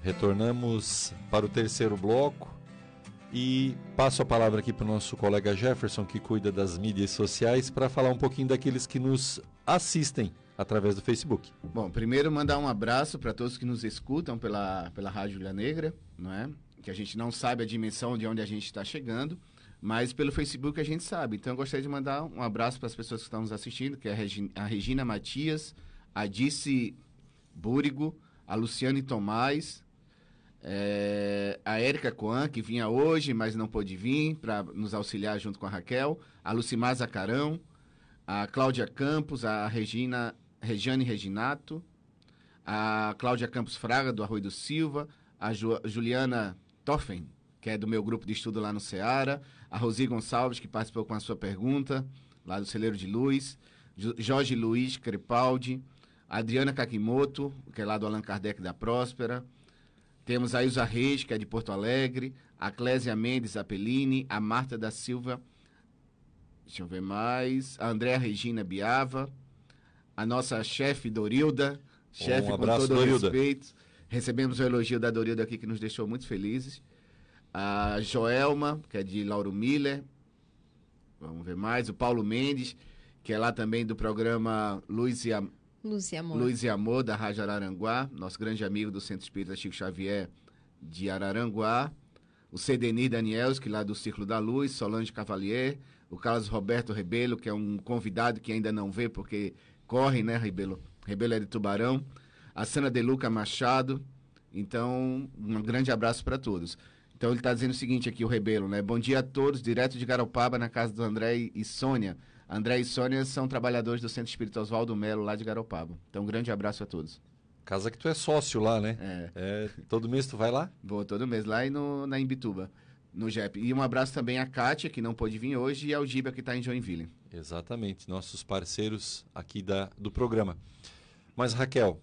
Retornamos para o terceiro bloco e passo a palavra aqui para o nosso colega Jefferson, que cuida das mídias sociais, para falar um pouquinho daqueles que nos assistem através do Facebook. Bom, primeiro mandar um abraço para todos que nos escutam pela, pela Rádio Ilha Negra, não é? Que a gente não sabe a dimensão de onde a gente está chegando, mas pelo Facebook a gente sabe. Então eu gostaria de mandar um abraço para as pessoas que estão nos assistindo, que é a Regina, a Regina Matias, a Dice Búrigo, a Luciane Tomás, é, a Érica Coan, que vinha hoje, mas não pôde vir para nos auxiliar junto com a Raquel, a Lucimar Zacarão, a Cláudia Campos, a Regina, Regiane Reginato, a Cláudia Campos Fraga, do Arroio do Silva, a Ju, Juliana Toffen, que é do meu grupo de estudo lá no Ceará, a Rosi Gonçalves, que participou com a sua pergunta, lá do Celeiro de Luz, Jorge Luiz Crepaldi, a Adriana Kakimoto, que é lá do Allan Kardec da Próspera, temos a Ilza Reis, que é de Porto Alegre, a Clésia Mendes Apellini, a Marta da Silva, deixa eu ver mais, a Andréa Regina Biava, a nossa chefe Dorilda, chefe um com todo Dorilda. respeito. Recebemos o elogio da Dorilda aqui que nos deixou muito felizes. A Joelma, que é de Lauro Miller. Vamos ver mais. O Paulo Mendes, que é lá também do programa Luz e, Am Luz e Amor. Luz e Amor, da Rádio Araranguá, nosso grande amigo do Centro Espírita Chico Xavier de Araranguá, o Cedenir Danielski, lá do Círculo da Luz, Solange Cavalier, o Carlos Roberto Rebelo, que é um convidado que ainda não vê, porque corre, né, Rebelo? Rebelo é de Tubarão, a Sana De Luca Machado, então, um grande abraço para todos. Então, ele está dizendo o seguinte aqui, o Rebelo, né? Bom dia a todos, direto de Garopaba, na casa do André e Sônia. André e Sônia são trabalhadores do Centro Espírita Oswaldo Melo, lá de Garopaba. Então, um grande abraço a todos. Casa que tu é sócio lá, né? É. É, todo mês tu vai lá? Vou todo mês lá e no, na Imbituba, no JEP. E um abraço também à Kátia, que não pôde vir hoje, e ao Giba, que está em Joinville. Exatamente, nossos parceiros aqui da, do programa. Mas, Raquel,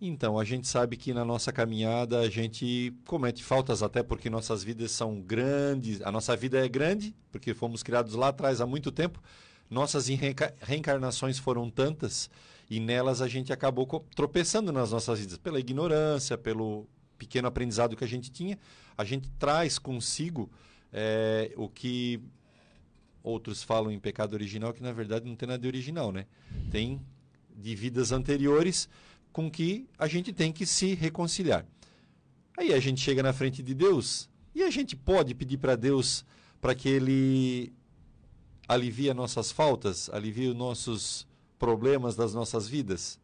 então, a gente sabe que na nossa caminhada a gente comete faltas, até porque nossas vidas são grandes. A nossa vida é grande, porque fomos criados lá atrás há muito tempo. Nossas reenca- reencarnações foram tantas e nelas a gente acabou tropeçando nas nossas vidas, pela ignorância, pelo pequeno aprendizado que a gente tinha. A gente traz consigo eh, o que outros falam em pecado original, que na verdade não tem nada de original, né? Tem de vidas anteriores com que a gente tem que se reconciliar. Aí a gente chega na frente de Deus e a gente pode pedir para Deus para que ele alivia nossas faltas, alivia os nossos problemas das nossas vidas?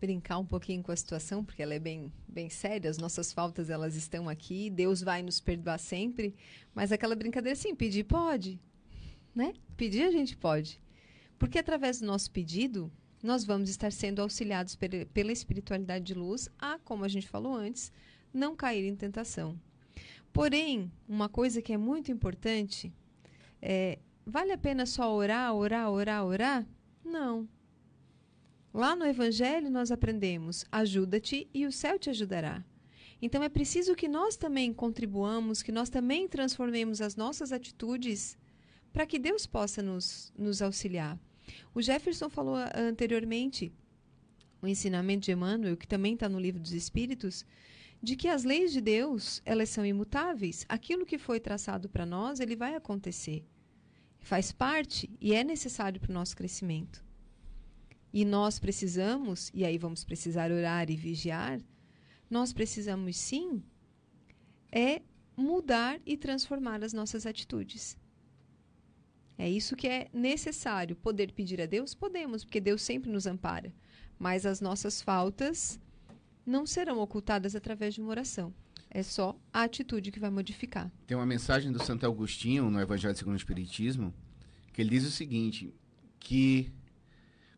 Brincar um pouquinho com a situação, porque ela é bem, bem séria, as nossas faltas elas estão aqui, Deus vai nos perdoar sempre, mas aquela brincadeira sim, pedir pode, né? Pedir a gente pode. Porque através do nosso pedido, nós vamos estar sendo auxiliados pela espiritualidade de luz a, como a gente falou antes, não cair em tentação. Porém, uma coisa que é muito importante é: vale a pena só orar, orar, orar, orar? Não. Lá no Evangelho nós aprendemos: ajuda-te e o céu te ajudará. Então é preciso que nós também contribuamos, que nós também transformemos as nossas atitudes para que Deus possa nos, nos auxiliar. O Jefferson falou ah, anteriormente, o ensinamento de Emmanuel, que também está no livro dos Espíritos, de que as leis de Deus elas são imutáveis. Aquilo que foi traçado para nós, ele vai acontecer. Faz parte e é necessário para o nosso crescimento. E nós precisamos, e aí vamos precisar orar e vigiar, nós precisamos sim é mudar e transformar as nossas atitudes. É isso que é necessário. Poder pedir a Deus? Podemos, porque Deus sempre nos ampara. Mas as nossas faltas não serão ocultadas através de uma oração. É só a atitude que vai modificar. Tem uma mensagem do Santo Agostinho no Evangelho segundo o Espiritismo que ele diz o seguinte: que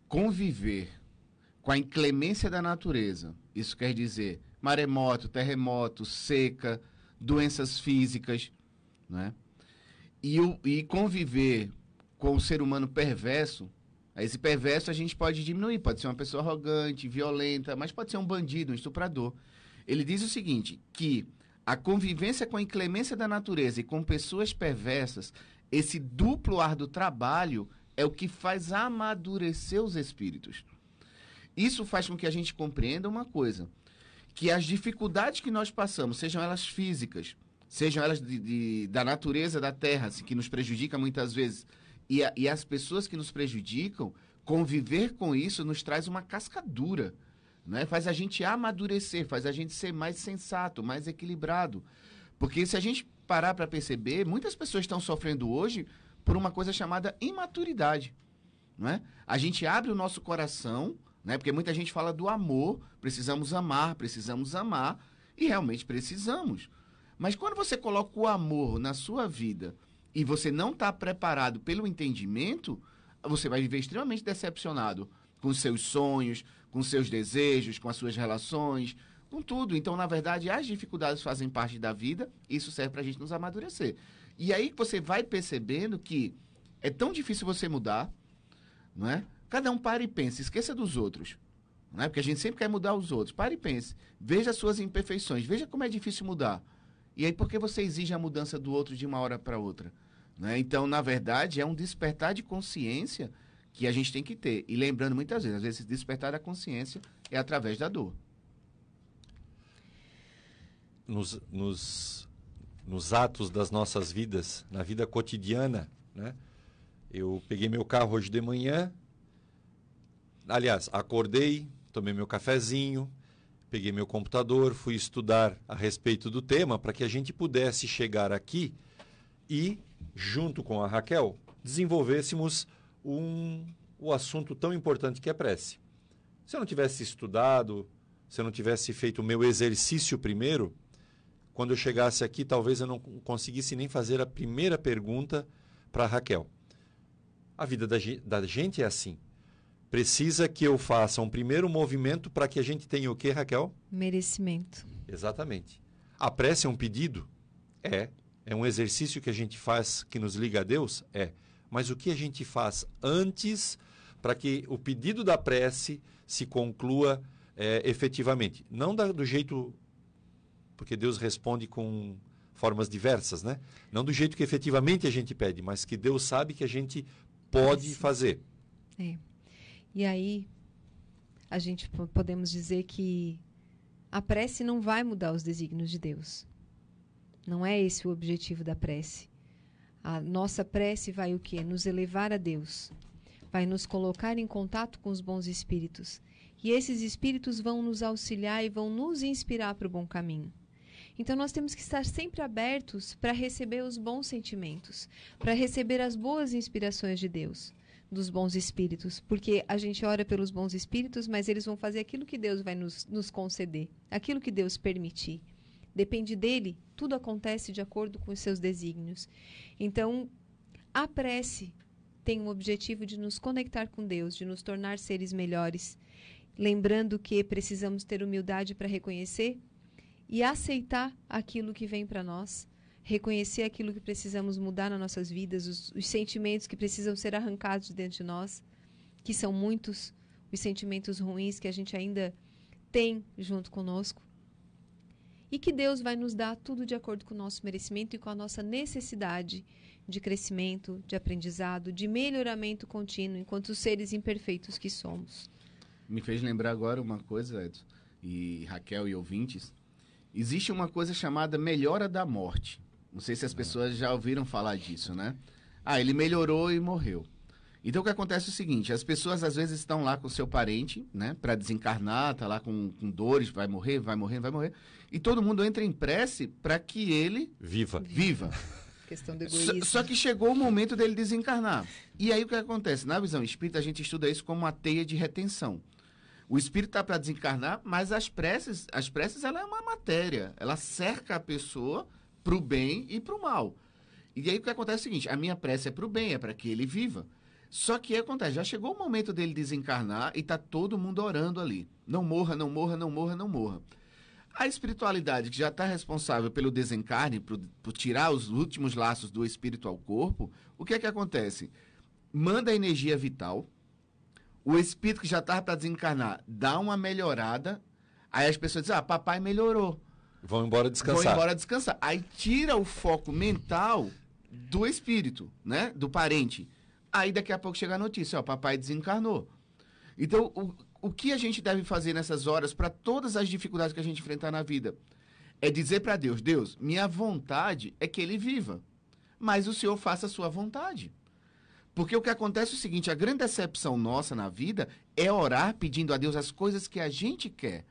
conviver com a inclemência da natureza, isso quer dizer maremoto, terremoto, seca, doenças físicas, né? E, o, e conviver com o ser humano perverso, esse perverso a gente pode diminuir. Pode ser uma pessoa arrogante, violenta, mas pode ser um bandido, um estuprador. Ele diz o seguinte: que a convivência com a inclemência da natureza e com pessoas perversas, esse duplo ar do trabalho é o que faz amadurecer os espíritos. Isso faz com que a gente compreenda uma coisa: que as dificuldades que nós passamos, sejam elas físicas, sejam elas de, de, da natureza da terra, assim, que nos prejudica muitas vezes, e, a, e as pessoas que nos prejudicam, conviver com isso nos traz uma cascadura. Né? Faz a gente amadurecer, faz a gente ser mais sensato, mais equilibrado. Porque se a gente parar para perceber, muitas pessoas estão sofrendo hoje por uma coisa chamada imaturidade. Né? A gente abre o nosso coração, né? porque muita gente fala do amor, precisamos amar, precisamos amar, e realmente precisamos. Mas quando você coloca o amor na sua vida e você não está preparado pelo entendimento, você vai viver extremamente decepcionado com seus sonhos, com seus desejos, com as suas relações, com tudo. Então, na verdade, as dificuldades fazem parte da vida e isso serve para a gente nos amadurecer. E aí você vai percebendo que é tão difícil você mudar, não é? Cada um para e pense, esqueça dos outros. Não é? Porque a gente sempre quer mudar os outros. Pare e pense. Veja as suas imperfeições. Veja como é difícil mudar. E aí, por que você exige a mudança do outro de uma hora para outra? Né? Então, na verdade, é um despertar de consciência que a gente tem que ter. E lembrando muitas vezes, às vezes, despertar da consciência é através da dor. Nos, nos, nos atos das nossas vidas, na vida cotidiana, né? Eu peguei meu carro hoje de manhã, aliás, acordei, tomei meu cafezinho, peguei meu computador, fui estudar a respeito do tema para que a gente pudesse chegar aqui e, junto com a Raquel, desenvolvêssemos um, o assunto tão importante que é prece. Se eu não tivesse estudado, se eu não tivesse feito o meu exercício primeiro, quando eu chegasse aqui, talvez eu não conseguisse nem fazer a primeira pergunta para Raquel. A vida da, da gente é assim precisa que eu faça um primeiro movimento para que a gente tenha o quê, Raquel? Merecimento. Exatamente. A prece é um pedido? É. É um exercício que a gente faz que nos liga a Deus? É. Mas o que a gente faz antes para que o pedido da prece se conclua é, efetivamente? Não da, do jeito. Porque Deus responde com formas diversas, né? Não do jeito que efetivamente a gente pede, mas que Deus sabe que a gente pode fazer. É. E aí a gente podemos dizer que a prece não vai mudar os desígnios de Deus. Não é esse o objetivo da prece. A nossa prece vai o quê? Nos elevar a Deus. Vai nos colocar em contato com os bons espíritos. E esses espíritos vão nos auxiliar e vão nos inspirar para o bom caminho. Então nós temos que estar sempre abertos para receber os bons sentimentos, para receber as boas inspirações de Deus, dos bons espíritos, porque a gente ora pelos bons espíritos, mas eles vão fazer aquilo que Deus vai nos, nos conceder, aquilo que Deus permitir. Depende dele, tudo acontece de acordo com os seus desígnios. Então, a prece tem o objetivo de nos conectar com Deus, de nos tornar seres melhores, lembrando que precisamos ter humildade para reconhecer e aceitar aquilo que vem para nós, reconhecer aquilo que precisamos mudar nas nossas vidas, os, os, sentimentos que precisam ser arrancados de dentro de nós, que são muitos, os sentimentos ruins que a gente ainda tem junto conosco. E que Deus vai nos dar tudo de acordo com o nosso merecimento e com a nossa necessidade de crescimento, de aprendizado, de melhoramento contínuo, enquanto seres imperfeitos que somos. Me fez lembrar agora uma coisa, Edson, e Raquel e ouvintes, Existe uma coisa chamada melhora da morte. Não sei se as pessoas já ouviram falar disso, né? Ah, ele melhorou e morreu. Então o que acontece é o seguinte: as pessoas às vezes estão lá com seu parente, né, para desencarnar, tá lá com, com, dores, vai morrer, vai morrer, vai morrer, e todo mundo entra em prece para que ele viva. Viva. Questão do egoísmo. Só, só, que chegou o momento dele desencarnar. E aí o que acontece? Na visão espírita a gente estuda isso como uma teia de retenção. O espírito está para desencarnar, mas as preces, as preces ela é uma matéria. Ela cerca a pessoa para o bem e para o mal. E aí o que acontece é o seguinte: a minha prece é para o bem, é para que ele viva. Só que acontece, já chegou o momento dele desencarnar e está todo mundo orando ali. Não morra, não morra, não morra, não morra. A espiritualidade, que já está responsável pelo desencarne, por, por, tirar os últimos laços do espírito ao corpo, o que é que acontece? Manda a energia vital, o espírito que já estava para desencarnar dá uma melhorada, aí as pessoas dizem, ah, papai melhorou. Vão embora descansar. Vão embora descansar. Aí tira o foco mental do espírito, né? Do parente. Aí daqui a pouco chega a notícia, ó, papai desencarnou. Então, o, o que a gente deve fazer nessas horas para todas as dificuldades que a gente enfrentar na vida? É dizer para Deus, Deus, minha vontade é que ele viva, mas o Senhor faça a sua vontade. Porque o que acontece é o seguinte: a grande decepção nossa na vida é orar pedindo a Deus as coisas que a gente quer.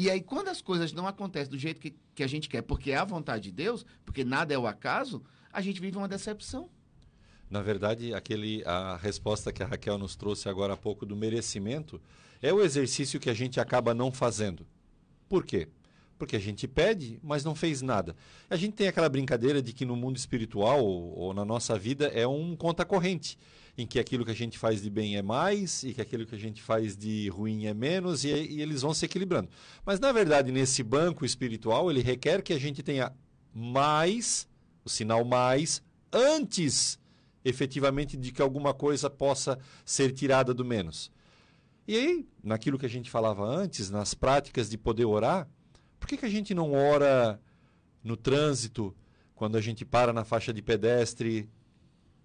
E aí, quando as coisas não acontecem do jeito que, que a gente quer, porque é a vontade de Deus, porque nada é o acaso, a gente vive uma decepção. Na verdade, aquele, a resposta que a Raquel nos trouxe agora há pouco do merecimento é o exercício que a gente acaba não fazendo. Por quê? Porque a gente pede, mas não fez nada. A gente tem aquela brincadeira de que no mundo espiritual ou, na nossa vida é um conta corrente, em que aquilo que a gente faz de bem é mais e que aquilo que a gente faz de ruim é menos e, e eles vão se equilibrando. Mas na verdade, nesse banco espiritual, ele requer que a gente tenha mais, o sinal mais, antes efetivamente de que alguma coisa possa ser tirada do menos. E aí, naquilo que a gente falava antes, nas práticas de poder orar, por que, que a gente não ora no trânsito, quando a gente para na faixa de pedestre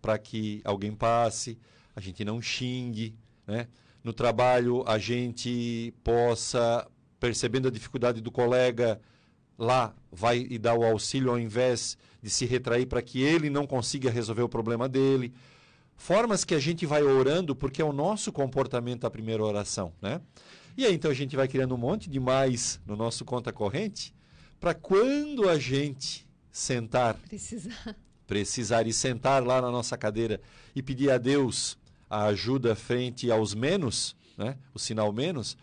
para que alguém passe, a gente não xingue, né? No trabalho, a gente possa, percebendo a dificuldade do colega, lá vai e dá o auxílio ao invés de se retrair para que ele não consiga resolver o problema dele. Formas que a gente vai orando porque é o nosso comportamento a primeira oração, né? E aí então a gente vai criando um monte de mais no nosso conta corrente para quando a gente sentar, precisar. precisar e sentar lá na nossa cadeira e pedir a Deus a ajuda frente aos menos, né? O sinal menos,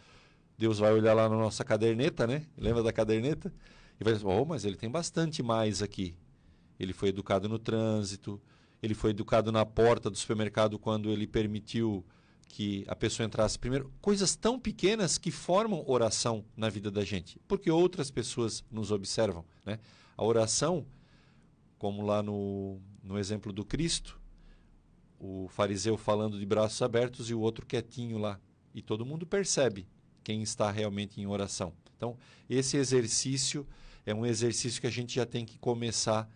Deus vai olhar lá na nossa caderneta, né? Lembra da caderneta? E vai dizer, oh, mas ele tem bastante mais aqui. Ele foi educado no trânsito, ele foi educado na porta do supermercado quando ele permitiu que a pessoa entrasse primeiro, coisas tão pequenas que formam oração na vida da gente, porque outras pessoas nos observam. Né? A oração, como lá no, no exemplo do Cristo, o fariseu falando de braços abertos e o outro quietinho lá, e todo mundo percebe quem está realmente em oração. Então, esse exercício é um exercício que a gente já tem que começar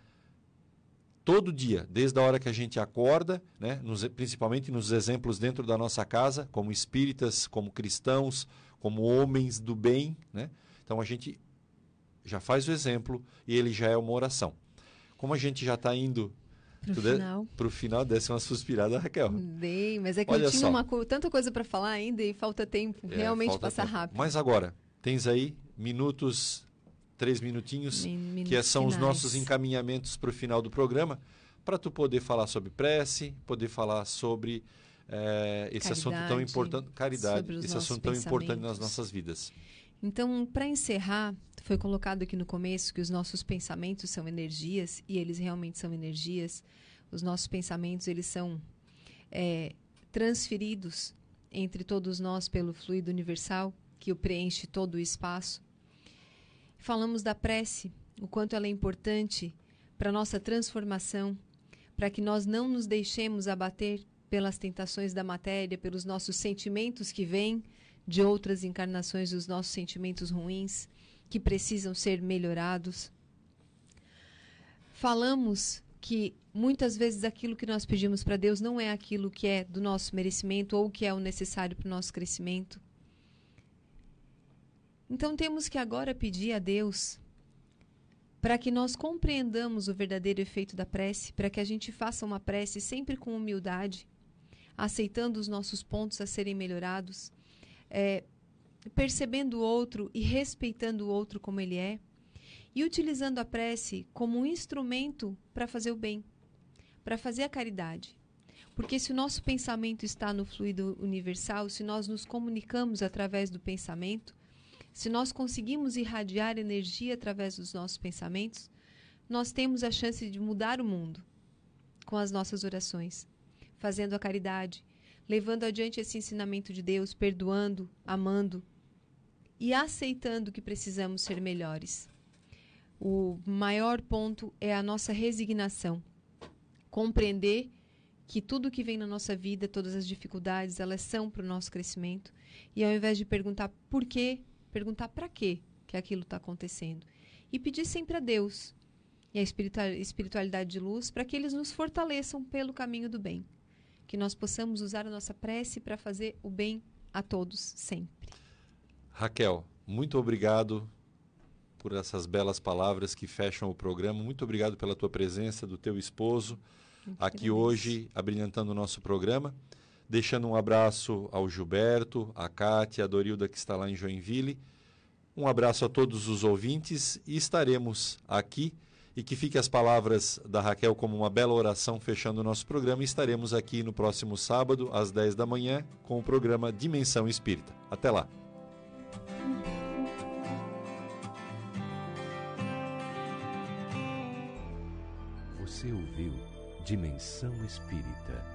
todo dia, desde a hora que a gente acorda, né, nos, principalmente nos exemplos dentro da nossa casa, como espíritas, como cristãos, como homens do bem. Né? Então a gente já faz o exemplo e ele já é uma oração. Como a gente já está indo para o final. Final, desce uma suspirada, Raquel. Bem, mas é que Olha eu tinha uma, tanta coisa para falar ainda e falta tempo. É, Realmente falta passa tempo. rápido. Mas agora, tens aí minutos três minutinhos, Min- que são os finais. nossos encaminhamentos para o final do programa, para tu poder falar sobre prece, poder falar sobre eh, esse assunto tão Caridade, importante, caridade, os esse assunto tão importante nas nossas vidas. Então, para encerrar, foi colocado aqui no começo que os nossos pensamentos são energias e eles realmente são energias. Os nossos pensamentos eles são é, transferidos entre todos nós pelo fluido universal que o preenche todo o espaço. Falamos da prece, o quanto ela é importante para nossa transformação, para que nós não nos deixemos abater pelas tentações da matéria, pelos nossos sentimentos que vêm de outras encarnações dos nossos sentimentos ruins que precisam ser melhorados. Falamos que muitas vezes aquilo que nós pedimos para Deus não é aquilo que é do nosso merecimento ou que é o necessário para o nosso crescimento. Então temos que agora pedir a Deus para que nós compreendamos o verdadeiro efeito da prece, para que a gente faça uma prece sempre com humildade, aceitando os nossos pontos a serem melhorados, é, percebendo o outro e respeitando o outro como ele é, e utilizando a prece como um instrumento para fazer o bem, para fazer a caridade. Porque se o nosso pensamento está no fluido universal, se nós nos comunicamos através do pensamento, se nós conseguimos irradiar energia através dos nossos pensamentos, nós temos a chance de mudar o mundo com as nossas orações, fazendo a caridade, levando adiante esse ensinamento de Deus, perdoando, amando e aceitando que precisamos ser melhores. O maior ponto é a nossa resignação. Compreender que tudo que vem na nossa vida, todas as dificuldades, elas são para o nosso crescimento. E ao invés de perguntar por quê, perguntar para quê que aquilo está acontecendo. E pedir sempre a Deus e a espiritua- espiritualidade de luz para que eles nos fortaleçam pelo caminho do bem. Que nós possamos usar a nossa prece para fazer o bem a todos sempre. Raquel, muito obrigado por essas belas palavras que fecham o programa. Muito obrigado pela tua presença, do teu esposo, que aqui agradeço. hoje, abrilhantando o nosso programa. Deixando um abraço ao Gilberto, a Cátia, a Dorilda, que está lá em Joinville. Um abraço a todos os ouvintes e estaremos aqui. E que fique as palavras da Raquel como uma bela oração fechando o nosso programa. E estaremos aqui no próximo sábado, às 10 da manhã, com o programa Dimensão Espírita. Até lá. Você ouviu Dimensão Espírita.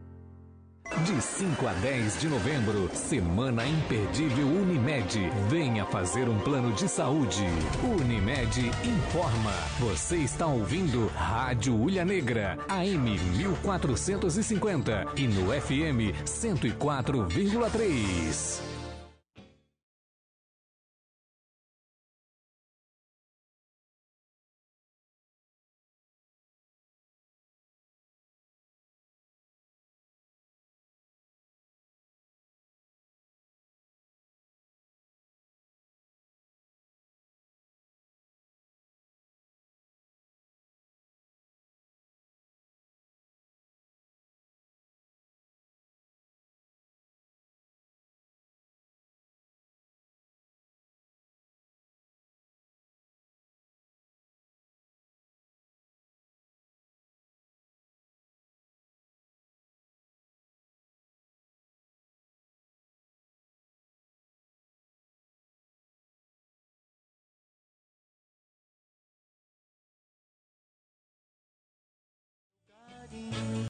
De 5 a 10 de novembro, Semana Imperdível Unimed. Venha fazer um plano de saúde. Unimed informa. Você está ouvindo Rádio Ulha Negra, AM 1450 e no FM 104,3.